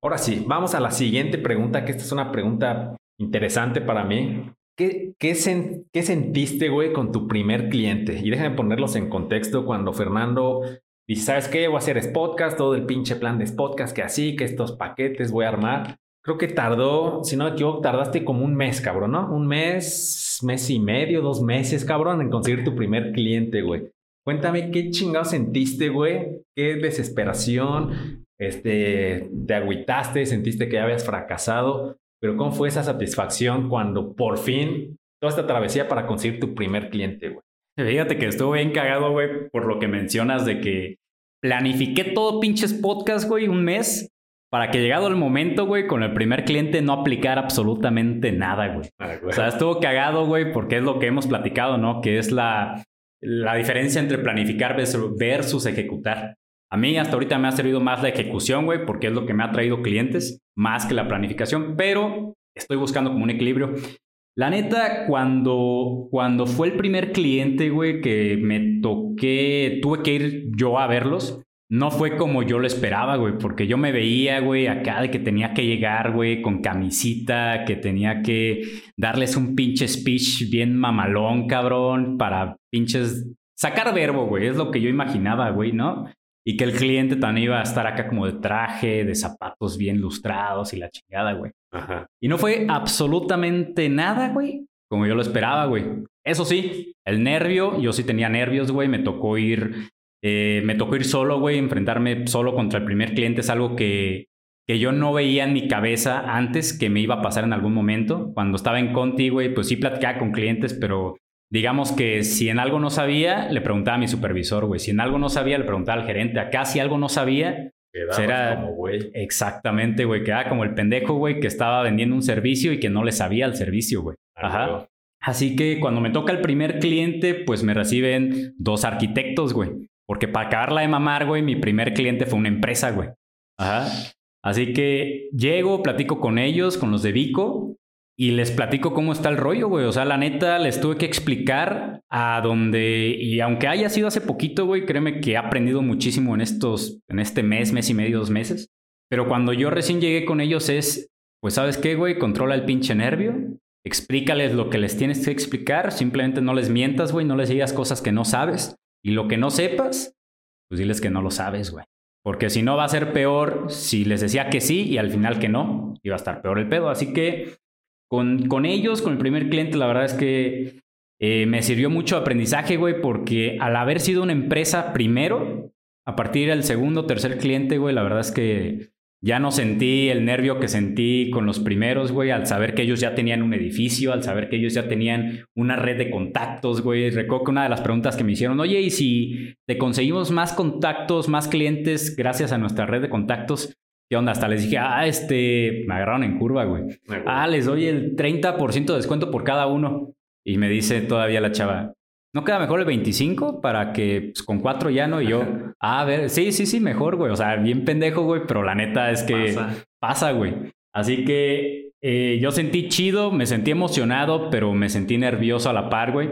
Ahora sí, vamos a la siguiente pregunta, que esta es una pregunta interesante para mí. ¿Qué, sentiste, güey, con tu primer cliente? Y déjenme ponerlos en contexto cuando Fernando dice, ¿sabes qué? Voy a hacer podcast, todo el pinche plan de podcast, que así, que estos paquetes voy a armar. Creo que tardó, si no me equivoco, tardaste como un mes, cabrón, ¿no? Un mes, mes y medio, dos meses, cabrón, en conseguir tu primer cliente, güey. Cuéntame qué chingado sentiste, güey. Qué desesperación. Este, te agüitaste, sentiste que ya habías fracasado. Pero ¿cómo fue esa satisfacción cuando por fin toda esta travesía para conseguir tu primer cliente, güey? Fíjate que estuvo bien cagado, güey, por lo que mencionas de que planifiqué todo pinches podcast, güey, un mes para que llegado el momento, güey, con el primer cliente no aplicar absolutamente nada, güey. Ah, o sea, estuvo cagado, güey, porque es lo que hemos platicado, ¿no? Que es la, la diferencia entre planificar versus ejecutar. A mí hasta ahorita me ha servido más la ejecución, güey, porque es lo que me ha traído clientes, más que la planificación, pero estoy buscando como un equilibrio. La neta, cuando, cuando fue el primer cliente, güey, que me toqué, tuve que ir yo a verlos, no fue como yo lo esperaba, güey, porque yo me veía, güey, acá de que tenía que llegar, güey, con camisita, que tenía que darles un pinche speech bien mamalón, cabrón, para pinches sacar verbo, güey, es lo que yo imaginaba, güey, ¿no? Y que el cliente también iba a estar acá como de traje, de zapatos bien lustrados y la chingada, güey. Ajá. Y no fue absolutamente nada, güey, como yo lo esperaba, güey. Eso sí, el nervio, yo sí tenía nervios, güey. Me tocó ir, eh, me tocó ir solo, güey. Enfrentarme solo contra el primer cliente es algo que, que yo no veía en mi cabeza antes que me iba a pasar en algún momento. Cuando estaba en Conti, güey, pues sí platicaba con clientes, pero digamos que si en algo no sabía, le preguntaba a mi supervisor, güey. Si en algo no sabía, le preguntaba al gerente. Acá si algo no sabía, era como, güey. Exactamente, güey. Quedaba como el pendejo, güey, que estaba vendiendo un servicio y que no le sabía el servicio, güey. Ajá. Así que cuando me toca el primer cliente, pues me reciben dos arquitectos, güey. Porque para acabarla de mamar, güey, mi primer cliente fue una empresa, güey. Ajá. Así que llego, platico con ellos, con los de Vico, y les platico cómo está el rollo, güey. O sea, la neta, les tuve que explicar a donde, y aunque haya sido hace poquito, güey, créeme que he aprendido muchísimo en estos, en este mes, mes y medio, dos meses. Pero cuando yo recién llegué con ellos es, pues, ¿sabes qué, güey? Controla el pinche nervio. Explícales lo que les tienes que explicar. Simplemente no les mientas, güey. No les digas cosas que no sabes. Y lo que no sepas, pues diles que no lo sabes, güey. Porque si no va a ser peor si les decía que sí y al final que no. Iba a estar peor el pedo. Así que con, ellos, con el primer cliente, la verdad es que eh, me sirvió mucho aprendizaje, güey, porque al haber sido una empresa primero, a partir del segundo, tercer cliente, güey, la verdad es que Ya no sentí el nervio que sentí con los primeros, güey, al saber que ellos ya tenían un edificio, al saber que ellos ya tenían una red de contactos, güey. Recuerdo que una de las preguntas que me hicieron, oye, ¿y si te conseguimos más contactos, más clientes gracias a nuestra red de contactos? ¿Qué onda? Hasta les dije, ah, este, me agarraron en curva, güey. Ah, les doy el 30% de descuento por cada uno. Y me dice todavía la chava, ¿no queda mejor el 25 para que pues, con cuatro ya no? Y yo, ah, a ver, sí, sí, sí, mejor, güey. O sea, bien pendejo, güey, pero la neta es que pasa, güey. Así que eh, yo sentí chido, me sentí emocionado, pero me sentí nervioso a la par, güey.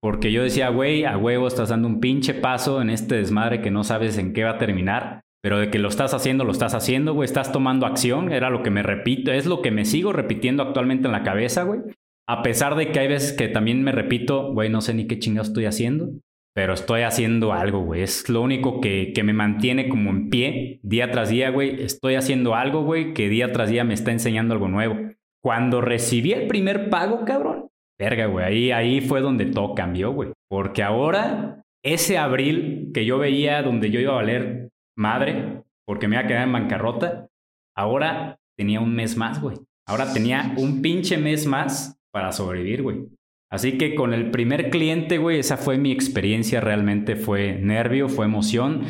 Porque yo decía, güey, a huevo estás dando un pinche paso en este desmadre que no sabes en qué va a terminar. Pero de que lo estás haciendo, lo estás haciendo, güey. Estás tomando acción. Era lo que me repito, es lo que me sigo repitiendo actualmente en la cabeza, güey. A pesar de que hay veces que también me repito, güey, no sé ni qué chingados estoy haciendo, pero estoy haciendo algo, güey. Es lo único que, que, me mantiene como en pie día tras día, güey. Estoy haciendo algo, güey, que día tras día me está enseñando algo nuevo. Cuando recibí el primer pago, cabrón, verga, güey, ahí, ahí fue donde todo cambió, güey. Porque ahora, ese abril que yo veía donde yo iba a valer madre, porque me iba a quedar en bancarrota, ahora tenía un mes más, güey. Ahora tenía un pinche mes más para sobrevivir, güey. Así que con el primer cliente, güey, esa fue mi experiencia realmente. Fue nervio, fue emoción,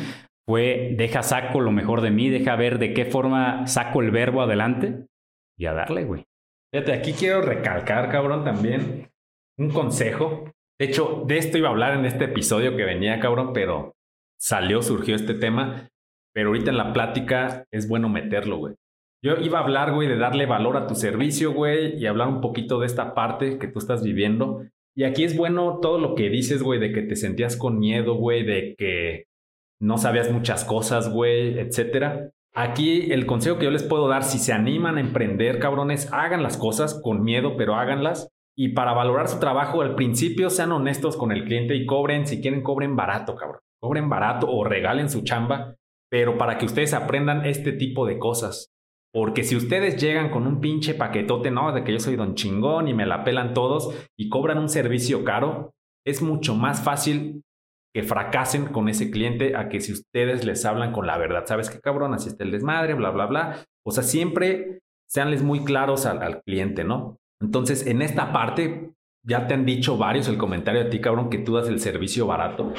fue deja saco lo mejor de mí, deja ver de qué forma saco el verbo adelante y a darle, güey. Fíjate, aquí quiero recalcar, cabrón, también un consejo. De hecho, de esto iba a hablar en este episodio que venía, cabrón, pero salió, surgió este tema. Pero ahorita en la plática es bueno meterlo, güey. Yo iba a hablar, güey, de darle valor a tu servicio, güey, y hablar un poquito de esta parte que tú estás viviendo. Y aquí es bueno todo lo que dices, güey, de que te sentías con miedo, güey, de que no sabías muchas cosas, güey, etcétera. Aquí el consejo que yo les puedo dar, si se animan a emprender, cabrones, hagan las cosas con miedo, pero háganlas. Y para valorar su trabajo, al principio sean honestos con el cliente y cobren, si quieren, cobren barato, cabrón. Cobren barato o regalen su chamba, pero para que ustedes aprendan este tipo de cosas. Porque si ustedes llegan con un pinche paquetote, no, de que yo soy don chingón y me la pelan todos y cobran un servicio caro, es mucho más fácil que fracasen con ese cliente a que si ustedes les hablan con la verdad. ¿Sabes qué cabrón? Así está el desmadre, bla, bla, bla. O sea, siempre seanles muy claros al, al cliente, ¿no? Entonces, en esta parte, ya te han dicho varios el comentario de ti, cabrón, que tú das el servicio barato.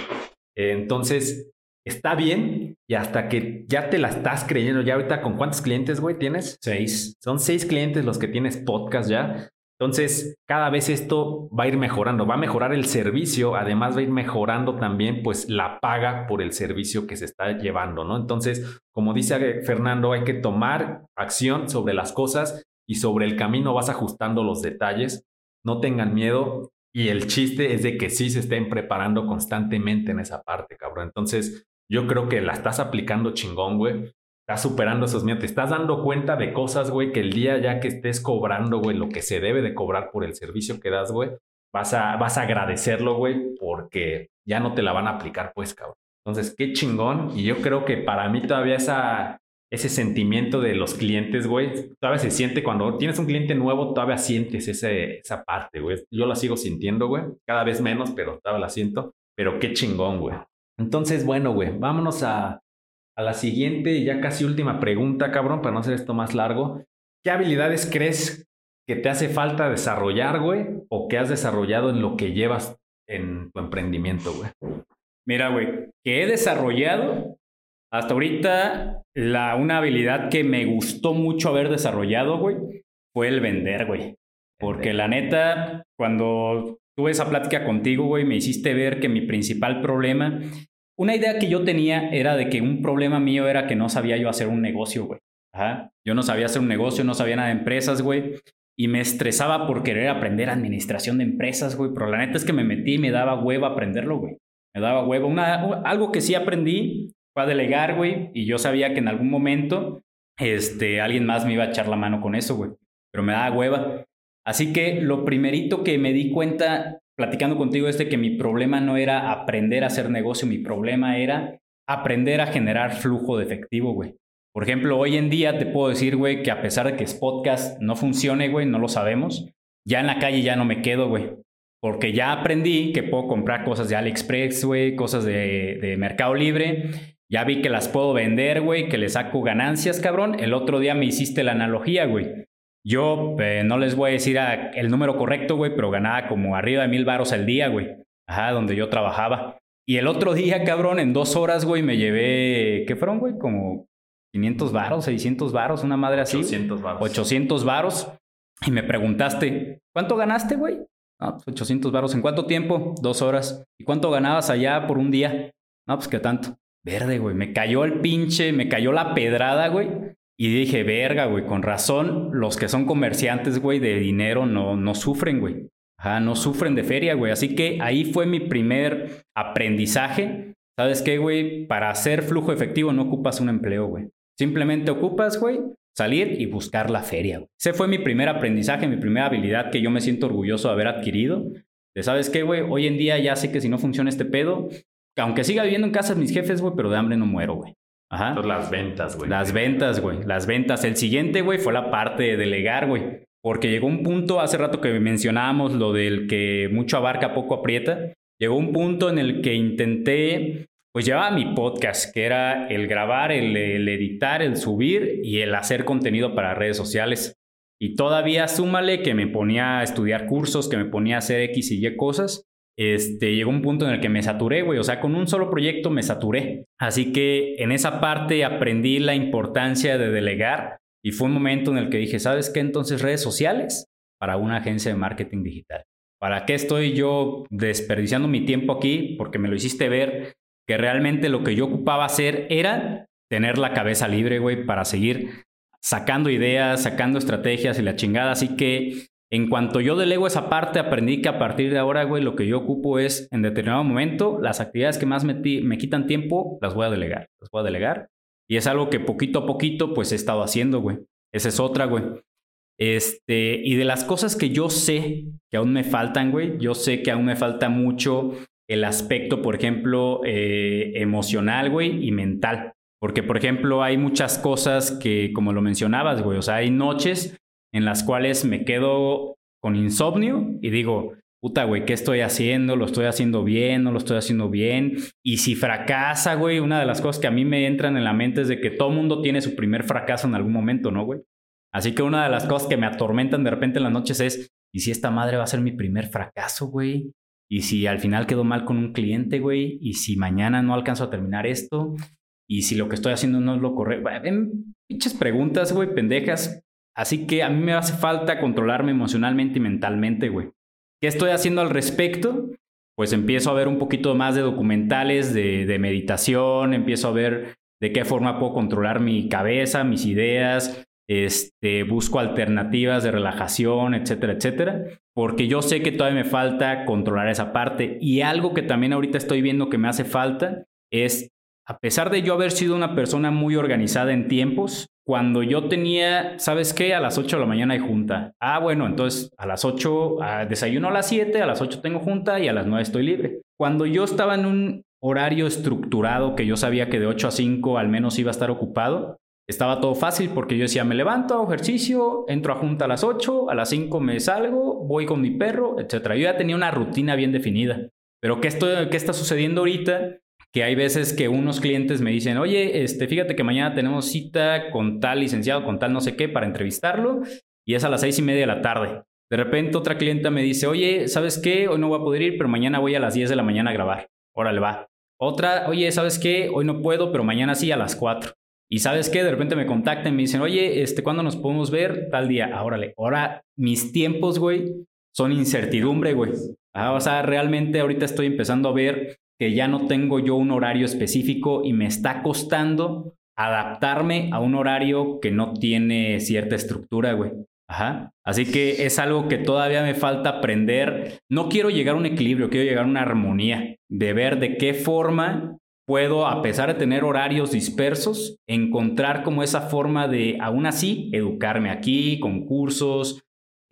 Entonces, está bien y hasta que ya te la estás creyendo, ya ahorita con cuántos clientes, güey, tienes? Seis. Son seis clientes los que tienes podcast ya. Entonces, cada vez esto va a ir mejorando, va a mejorar el servicio, además va a ir mejorando también pues la paga por el servicio que se está llevando, ¿no? Entonces, como dice Fernando, hay que tomar acción sobre las cosas y sobre el camino vas ajustando los detalles. No tengan miedo y el chiste es de que sí se estén preparando constantemente en esa parte, cabrón. Entonces, yo creo que la estás aplicando chingón, güey. Estás superando esos miedos. Te estás dando cuenta de cosas, güey, que el día ya que estés cobrando, güey, lo que se debe de cobrar por el servicio que das, güey, vas a, vas a agradecerlo, güey, porque ya no te la van a aplicar, pues, cabrón. Entonces, qué chingón. Y yo creo que para mí todavía ese sentimiento de los clientes, güey, todavía se siente cuando tienes un cliente nuevo, todavía sientes ese, esa parte, güey. Yo la sigo sintiendo, güey. Cada vez menos, pero todavía la siento. Pero qué chingón, güey. Entonces, bueno, güey, vámonos a, a la siguiente y ya casi última pregunta, cabrón, para no hacer esto más largo. ¿Qué habilidades crees que te hace falta desarrollar, güey? ¿O que has desarrollado en lo que llevas en tu emprendimiento, güey? Mira, güey, que he desarrollado hasta ahorita la, una habilidad que me gustó mucho haber desarrollado, güey, fue el vender, güey. Porque la neta, cuando tuve esa plática contigo, güey, me hiciste ver que mi principal problema una idea que yo tenía era de que un problema mío era que no sabía yo hacer un negocio, güey. Ajá. Yo no sabía hacer un negocio, no sabía nada de empresas, güey. Y me estresaba por querer aprender administración de empresas, güey. Pero la neta es que me metí y me daba hueva aprenderlo, güey. Me daba hueva. Algo que sí aprendí fue a delegar, güey. Y yo sabía que en algún momento este, alguien más me iba a echar la mano con eso, güey. Pero me daba hueva. Así que lo primerito que me di cuenta platicando contigo es de que mi problema no era aprender a hacer negocio, mi problema era aprender a generar flujo de efectivo, güey. Por ejemplo, hoy en día te puedo decir, güey, que a pesar de que es podcast no funcione, güey, no lo sabemos, ya en la calle ya no me quedo, güey. Porque ya aprendí que puedo comprar cosas de AliExpress, güey, cosas de, de Mercado Libre Ya vi que las puedo vender, güey, que le saco ganancias, cabrón. El otro día me hiciste la analogía, güey. Yo eh, no les voy a decir el número correcto, güey, pero ganaba como arriba de mil varos al día, güey. Ajá, donde yo trabajaba. Y el otro día, cabrón, en dos horas, güey, me llevé, ¿qué fueron, güey? Como 500 varos, 600 varos, una madre así. 800 varos. 800 varos. Y me preguntaste, ¿cuánto ganaste, güey? No, pues 800 varos. ¿En cuánto tiempo? Dos horas. ¿Y cuánto ganabas allá por un día? No, pues qué tanto. Verde, güey. Me cayó el pinche, me cayó la pedrada, güey. Y dije, verga, güey, con razón, los que son comerciantes, güey, de dinero no, no sufren, güey. Ajá, no sufren de feria, güey. Así que ahí fue mi primer aprendizaje. ¿Sabes qué, güey? Para hacer flujo efectivo no ocupas un empleo, güey. Simplemente ocupas, güey, salir y buscar la feria. Güey. Ese fue mi primer aprendizaje, mi primera habilidad que yo me siento orgulloso de haber adquirido. De, ¿sabes qué, güey? Hoy en día ya sé que si no funciona este pedo, aunque siga viviendo en casa mis jefes, güey, pero de hambre no muero, güey. Ajá. las ventas, güey. Las ventas, güey. Las ventas. El siguiente, güey, fue la parte de delegar, güey. Porque llegó un punto, hace rato que mencionábamos lo del que mucho abarca, poco aprieta. Llegó un punto en el que intenté, pues llevaba mi podcast, que era el grabar, el, el editar, el subir y el hacer contenido para redes sociales. Y todavía súmale que me ponía a estudiar cursos, que me ponía a hacer X y Y cosas este, llegó un punto en el que me saturé, güey. O sea, con un solo proyecto me saturé. Así que en esa parte aprendí la importancia de delegar y fue un momento en el que dije, ¿sabes qué? Entonces redes sociales para una agencia de marketing digital. ¿Para qué estoy yo desperdiciando mi tiempo aquí? Porque me lo hiciste ver que realmente lo que yo ocupaba hacer era tener la cabeza libre, güey, para seguir sacando ideas, sacando estrategias y la chingada. Así que en cuanto yo delego esa parte, aprendí que a partir de ahora, güey, lo que yo ocupo es, en determinado momento, las actividades que más me, quitan tiempo, las voy a delegar. Las voy a delegar. Y es algo que poquito a poquito, pues, he estado haciendo, güey. Esa es otra, güey. Este, y de las cosas que yo sé que aún me faltan, güey, yo sé que aún me falta mucho el aspecto, por ejemplo, eh, emocional, güey, y mental. Porque, por ejemplo, hay muchas cosas que, como lo mencionabas, güey, o sea, hay noches en las cuales me quedo con insomnio y digo, puta, güey, ¿qué estoy haciendo? ¿Lo estoy haciendo bien? ¿No lo estoy haciendo bien? Y si fracasa, güey, una de las cosas que a mí me entran en la mente es de que todo mundo tiene su primer fracaso en algún momento, ¿no, güey? Así que una de las cosas que me atormentan de repente en las noches es, ¿y si esta madre va a ser mi primer fracaso, güey? ¿Y si al final quedo mal con un cliente, güey? ¿Y si mañana no alcanzo a terminar esto? ¿Y si lo que estoy haciendo no es lo correcto? Ven, pinches preguntas, güey, pendejas, Así que a mí me hace falta controlarme emocionalmente y mentalmente, güey. ¿Qué estoy haciendo al respecto? Pues empiezo a ver un poquito más de documentales de, meditación, empiezo a ver de qué forma puedo controlar mi cabeza, mis ideas, este, busco alternativas de relajación, etcétera, etcétera, porque yo sé que todavía me falta controlar esa parte. Y algo que también ahorita estoy viendo que me hace falta es, a pesar de yo haber sido una persona muy organizada en tiempos, cuando yo tenía, ¿sabes qué? A las 8 de la mañana hay junta. Ah, bueno, entonces a las 8, desayuno a las 7, a las 8 tengo junta y a las 9 estoy libre. Cuando yo estaba en un horario estructurado que yo sabía que de 8 a 5 al menos iba a estar ocupado, estaba todo fácil porque yo decía, me levanto, hago ejercicio, entro a junta a las 8, a las 5 me salgo, voy con mi perro, etc. Yo ya tenía una rutina bien definida. Pero ¿qué, estoy, qué está sucediendo ahorita? Que hay veces que unos clientes me dicen, oye, este, fíjate que mañana tenemos cita con tal licenciado, con tal no sé qué, para entrevistarlo, y es a las seis y media de la tarde. De repente otra clienta me dice, oye, ¿sabes qué? Hoy no voy a poder ir, pero mañana voy a las 10 de la mañana a grabar. Órale, va. Otra, oye, ¿sabes qué? Hoy no puedo, pero mañana sí a las 4. Y ¿sabes qué? De repente me contactan y me dicen, oye, este, ¿cuándo nos podemos ver? Tal día. Ah, órale. Ahora, mis tiempos, güey, son incertidumbre, güey. Ah, o sea, realmente ahorita estoy empezando a ver que ya no tengo yo un horario específico y me está costando adaptarme a un horario que no tiene cierta estructura, güey. Ajá. Así que es algo que todavía me falta aprender. No quiero llegar a un equilibrio, quiero llegar a una armonía de ver de qué forma puedo, a pesar de tener horarios dispersos, encontrar como esa forma de, aún así, educarme aquí, con cursos,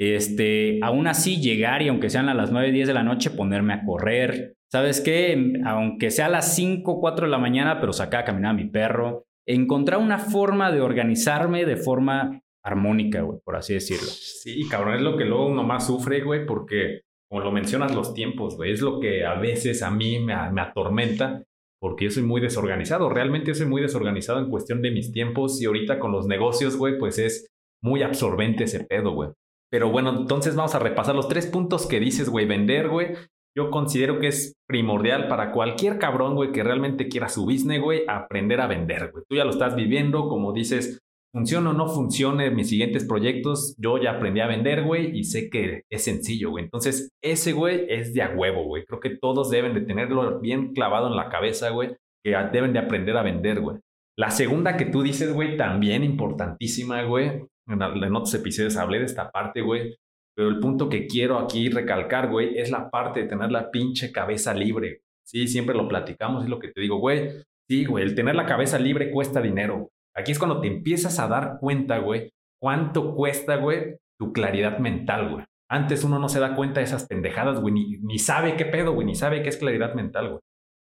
este, aún así llegar y aunque sean a las 9, 10 de la noche, ponerme a correr, ¿Sabes qué? Aunque sea a las 5, 4 de la mañana, pero sacar a caminar a mi perro. Encontrar una forma de organizarme de forma armónica, güey, por así decirlo. Sí, cabrón, es lo que luego uno más sufre, güey, porque, como lo mencionas, los tiempos, güey, es lo que a veces a mí me, me atormenta. porque yo soy muy desorganizado. Realmente yo soy muy desorganizado en cuestión de mis tiempos y ahorita con los negocios, güey, pues es muy absorbente ese pedo, güey. Pero bueno, entonces vamos a repasar los tres puntos que dices, güey. Vender, güey. Yo considero que es primordial para cualquier cabrón, güey, que realmente quiera su business, güey, aprender a vender, güey. Tú ya lo estás viviendo, como dices, funcione o no funcione mis siguientes proyectos, yo ya aprendí a vender, güey, y sé que es sencillo, güey. Entonces, ese, güey, es de a huevo, güey. Creo que todos deben de tenerlo bien clavado en la cabeza, güey, que deben de aprender a vender, güey. La segunda que tú dices, güey, también importantísima, güey. En, en otros episodios hablé de esta parte, güey. Pero el punto que quiero aquí recalcar, güey, es la parte de tener la pinche cabeza libre. Sí, siempre lo platicamos, es lo que te digo, güey. Sí, güey, el tener la cabeza libre cuesta dinero. Aquí es cuando te empiezas a dar cuenta, güey, cuánto cuesta, güey, tu claridad mental, güey. Antes uno no se da cuenta de esas pendejadas, güey, ni, ni sabe qué pedo, güey, ni sabe qué es claridad mental, güey.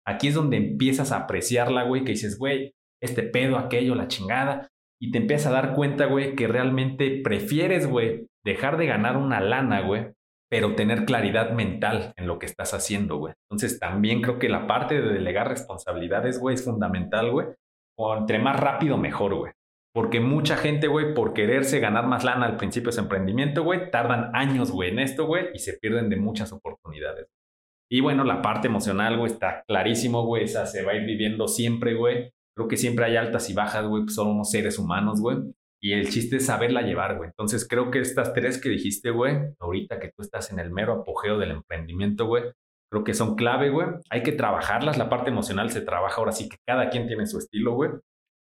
Aquí es donde empiezas a apreciarla, güey, que dices, güey, este pedo, aquello, la chingada, y te empiezas a dar cuenta, güey, que realmente prefieres, güey, dejar de ganar una lana, güey, pero tener claridad mental en lo que estás haciendo, güey. Entonces también creo que la parte de delegar responsabilidades, güey, es fundamental, güey, o entre más rápido, mejor, güey. Porque mucha gente, güey, por quererse ganar más lana al principio de su emprendimiento, güey, tardan años, güey, en esto, güey, y se pierden de muchas oportunidades. Y bueno, la parte emocional, güey, está clarísimo, güey, esa se va a ir viviendo siempre, güey. Creo que siempre hay altas y bajas, güey, pues somos seres humanos, güey. Y el chiste es saberla llevar, güey. Entonces creo que estas tres que dijiste, güey, ahorita que tú estás en el mero apogeo del emprendimiento, güey, creo que son clave, güey. Hay que trabajarlas. La parte emocional se trabaja ahora sí que cada quien tiene su estilo, güey.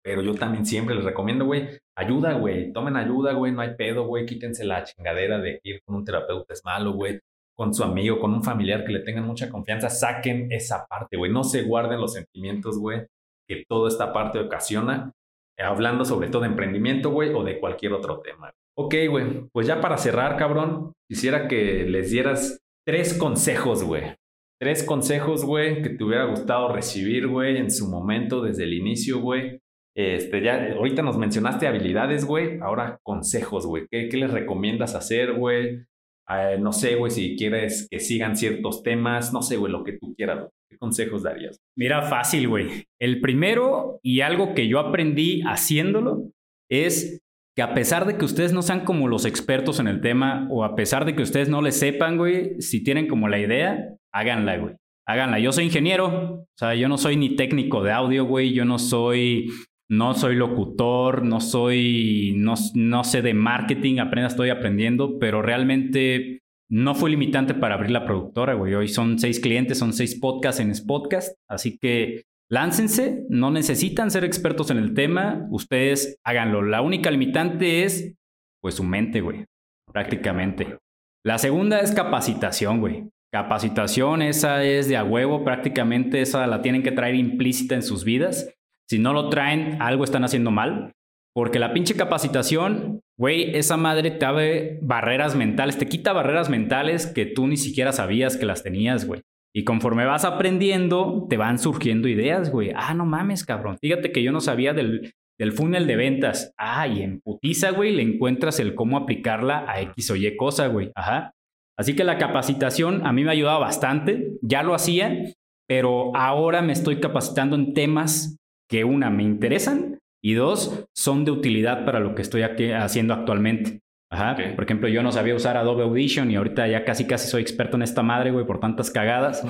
Pero yo también siempre les recomiendo, güey, ayuda, güey. Tomen ayuda, güey. No hay pedo, güey. Quítense la chingadera de ir con un terapeuta es malo, güey. Con su amigo, con un familiar que le tengan mucha confianza. Saquen esa parte, güey. No se guarden los sentimientos, güey, que toda esta parte ocasiona. Hablando sobre todo de emprendimiento, güey, o de cualquier otro tema. Ok, güey. Pues ya para cerrar, cabrón, quisiera que les dieras tres consejos, güey, Tres consejos, güey, que te hubiera gustado recibir, güey, en su momento, desde el inicio, güey. Este, ya, ahorita nos mencionaste habilidades, güey. Ahora consejos, güey. ¿Qué, les recomiendas hacer, güey? Eh, no sé, güey, si quieres que sigan ciertos temas. No sé, güey, lo que tú quieras. ¿Qué consejos darías? Mira, fácil, güey. El primero y algo que yo aprendí haciéndolo es que a pesar de que ustedes no sean como los expertos en el tema o a pesar de que ustedes no le sepan, güey, si tienen como la idea, háganla, güey. Háganla. Yo soy ingeniero, o sea, yo no soy ni técnico de audio, güey. Yo no soy, no soy locutor, no soy, no, no sé de marketing, apenas estoy aprendiendo, pero realmente no fue limitante para abrir la productora, güey. Hoy son seis clientes, son seis podcasts en Spotcast, así que láncense, no necesitan ser expertos en el tema, ustedes háganlo. La única limitante es, pues, su mente, güey, prácticamente. La segunda es capacitación, güey. Capacitación, esa es de a huevo, prácticamente esa la tienen que traer implícita en sus vidas. Si no lo traen, algo están haciendo mal. Porque la pinche capacitación, güey, esa madre te abre barreras mentales, te quita barreras mentales que tú ni siquiera sabías que las tenías, güey. Y conforme vas aprendiendo, te van surgiendo ideas, güey. Ah, no mames, cabrón. Fíjate que yo no sabía del, del funnel de ventas. Ah, y en putiza, güey, le encuentras el cómo aplicarla a X o Y cosa, güey. Ajá. Así que la capacitación a mí me ha ayudado bastante, ya lo hacía, pero ahora me estoy capacitando en temas que una me interesan y dos son de utilidad para lo que estoy haciendo actualmente. Ajá. Por ejemplo, yo no sabía usar Adobe Audition y ahorita ya casi casi soy experto en esta madre, güey, por tantas cagadas.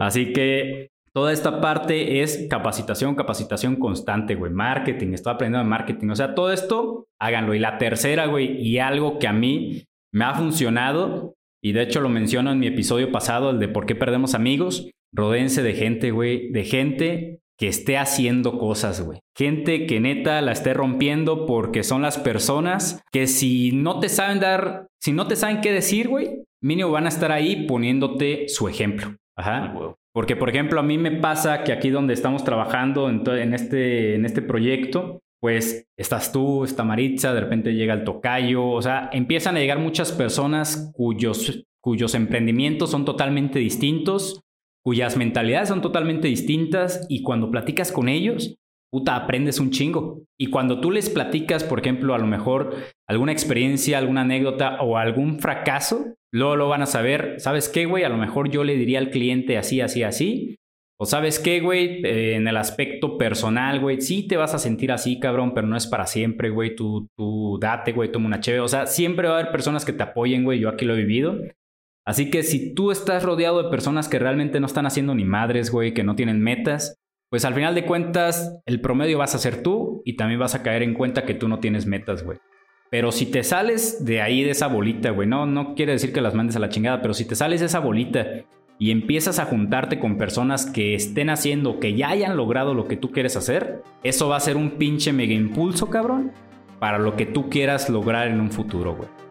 Así que toda esta parte es capacitación, capacitación constante, güey. Marketing, estoy aprendiendo de marketing. O sea, todo esto, háganlo. Y la tercera, güey, y algo que a mí me ha funcionado y de hecho lo menciono en mi episodio pasado, el de por qué perdemos amigos. Rodense de gente, güey, de gente que esté haciendo cosas, güey. Gente que neta la esté rompiendo porque son las personas que si no te saben dar, si no te saben qué decir, güey, mínimo van a estar ahí poniéndote su ejemplo. Ajá. Porque, por ejemplo, a mí me pasa que aquí donde estamos trabajando en, en, este, en este proyecto, pues estás tú, está Maritza, de repente llega el tocayo, o sea, empiezan a llegar muchas personas cuyos, cuyos emprendimientos son totalmente distintos, cuyas mentalidades son totalmente distintas y cuando platicas con ellos, puta, aprendes un chingo. Y cuando tú les platicas, por ejemplo, a lo mejor alguna experiencia, alguna anécdota o algún fracaso, luego lo van a saber, ¿sabes qué, güey? A lo mejor yo le diría al cliente así, así, así, O sabes qué, güey, eh, en el aspecto personal, güey, sí te vas a sentir así, cabrón, pero no es para siempre, güey. Tú, tú date, güey, toma una chévere. O sea, siempre va a haber personas que te apoyen, güey. Yo aquí lo he vivido. Así que si tú estás rodeado de personas que realmente no están haciendo ni madres, güey, que no tienen metas, pues al final de cuentas el promedio vas a ser tú y también vas a caer en cuenta que tú no tienes metas, güey. Pero si te sales de ahí, de esa bolita, güey, no, no quiere decir que las mandes a la chingada, pero si te sales de esa bolita y empiezas a juntarte con personas que estén haciendo, que ya hayan logrado lo que tú quieres hacer, eso va a ser un pinche mega impulso, cabrón, para lo que tú quieras lograr en un futuro, güey.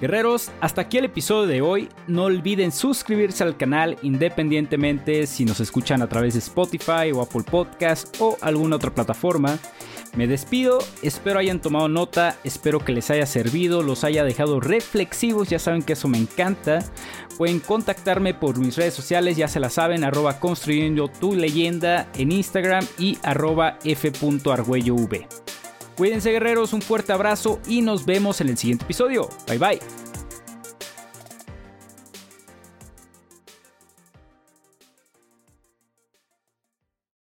Guerreros, hasta aquí el episodio de hoy. No olviden suscribirse al canal independientemente si nos escuchan a través de Spotify o Apple Podcast o alguna otra plataforma. Me despido, espero hayan tomado nota, espero que les haya servido, los haya dejado reflexivos, ya saben que eso me encanta. Pueden contactarme por mis redes sociales, ya se la saben, arroba construyendo tu leyenda en Instagram y arroba f.argüellov. Cuídense guerreros, un fuerte abrazo y nos vemos en el siguiente episodio. Bye bye.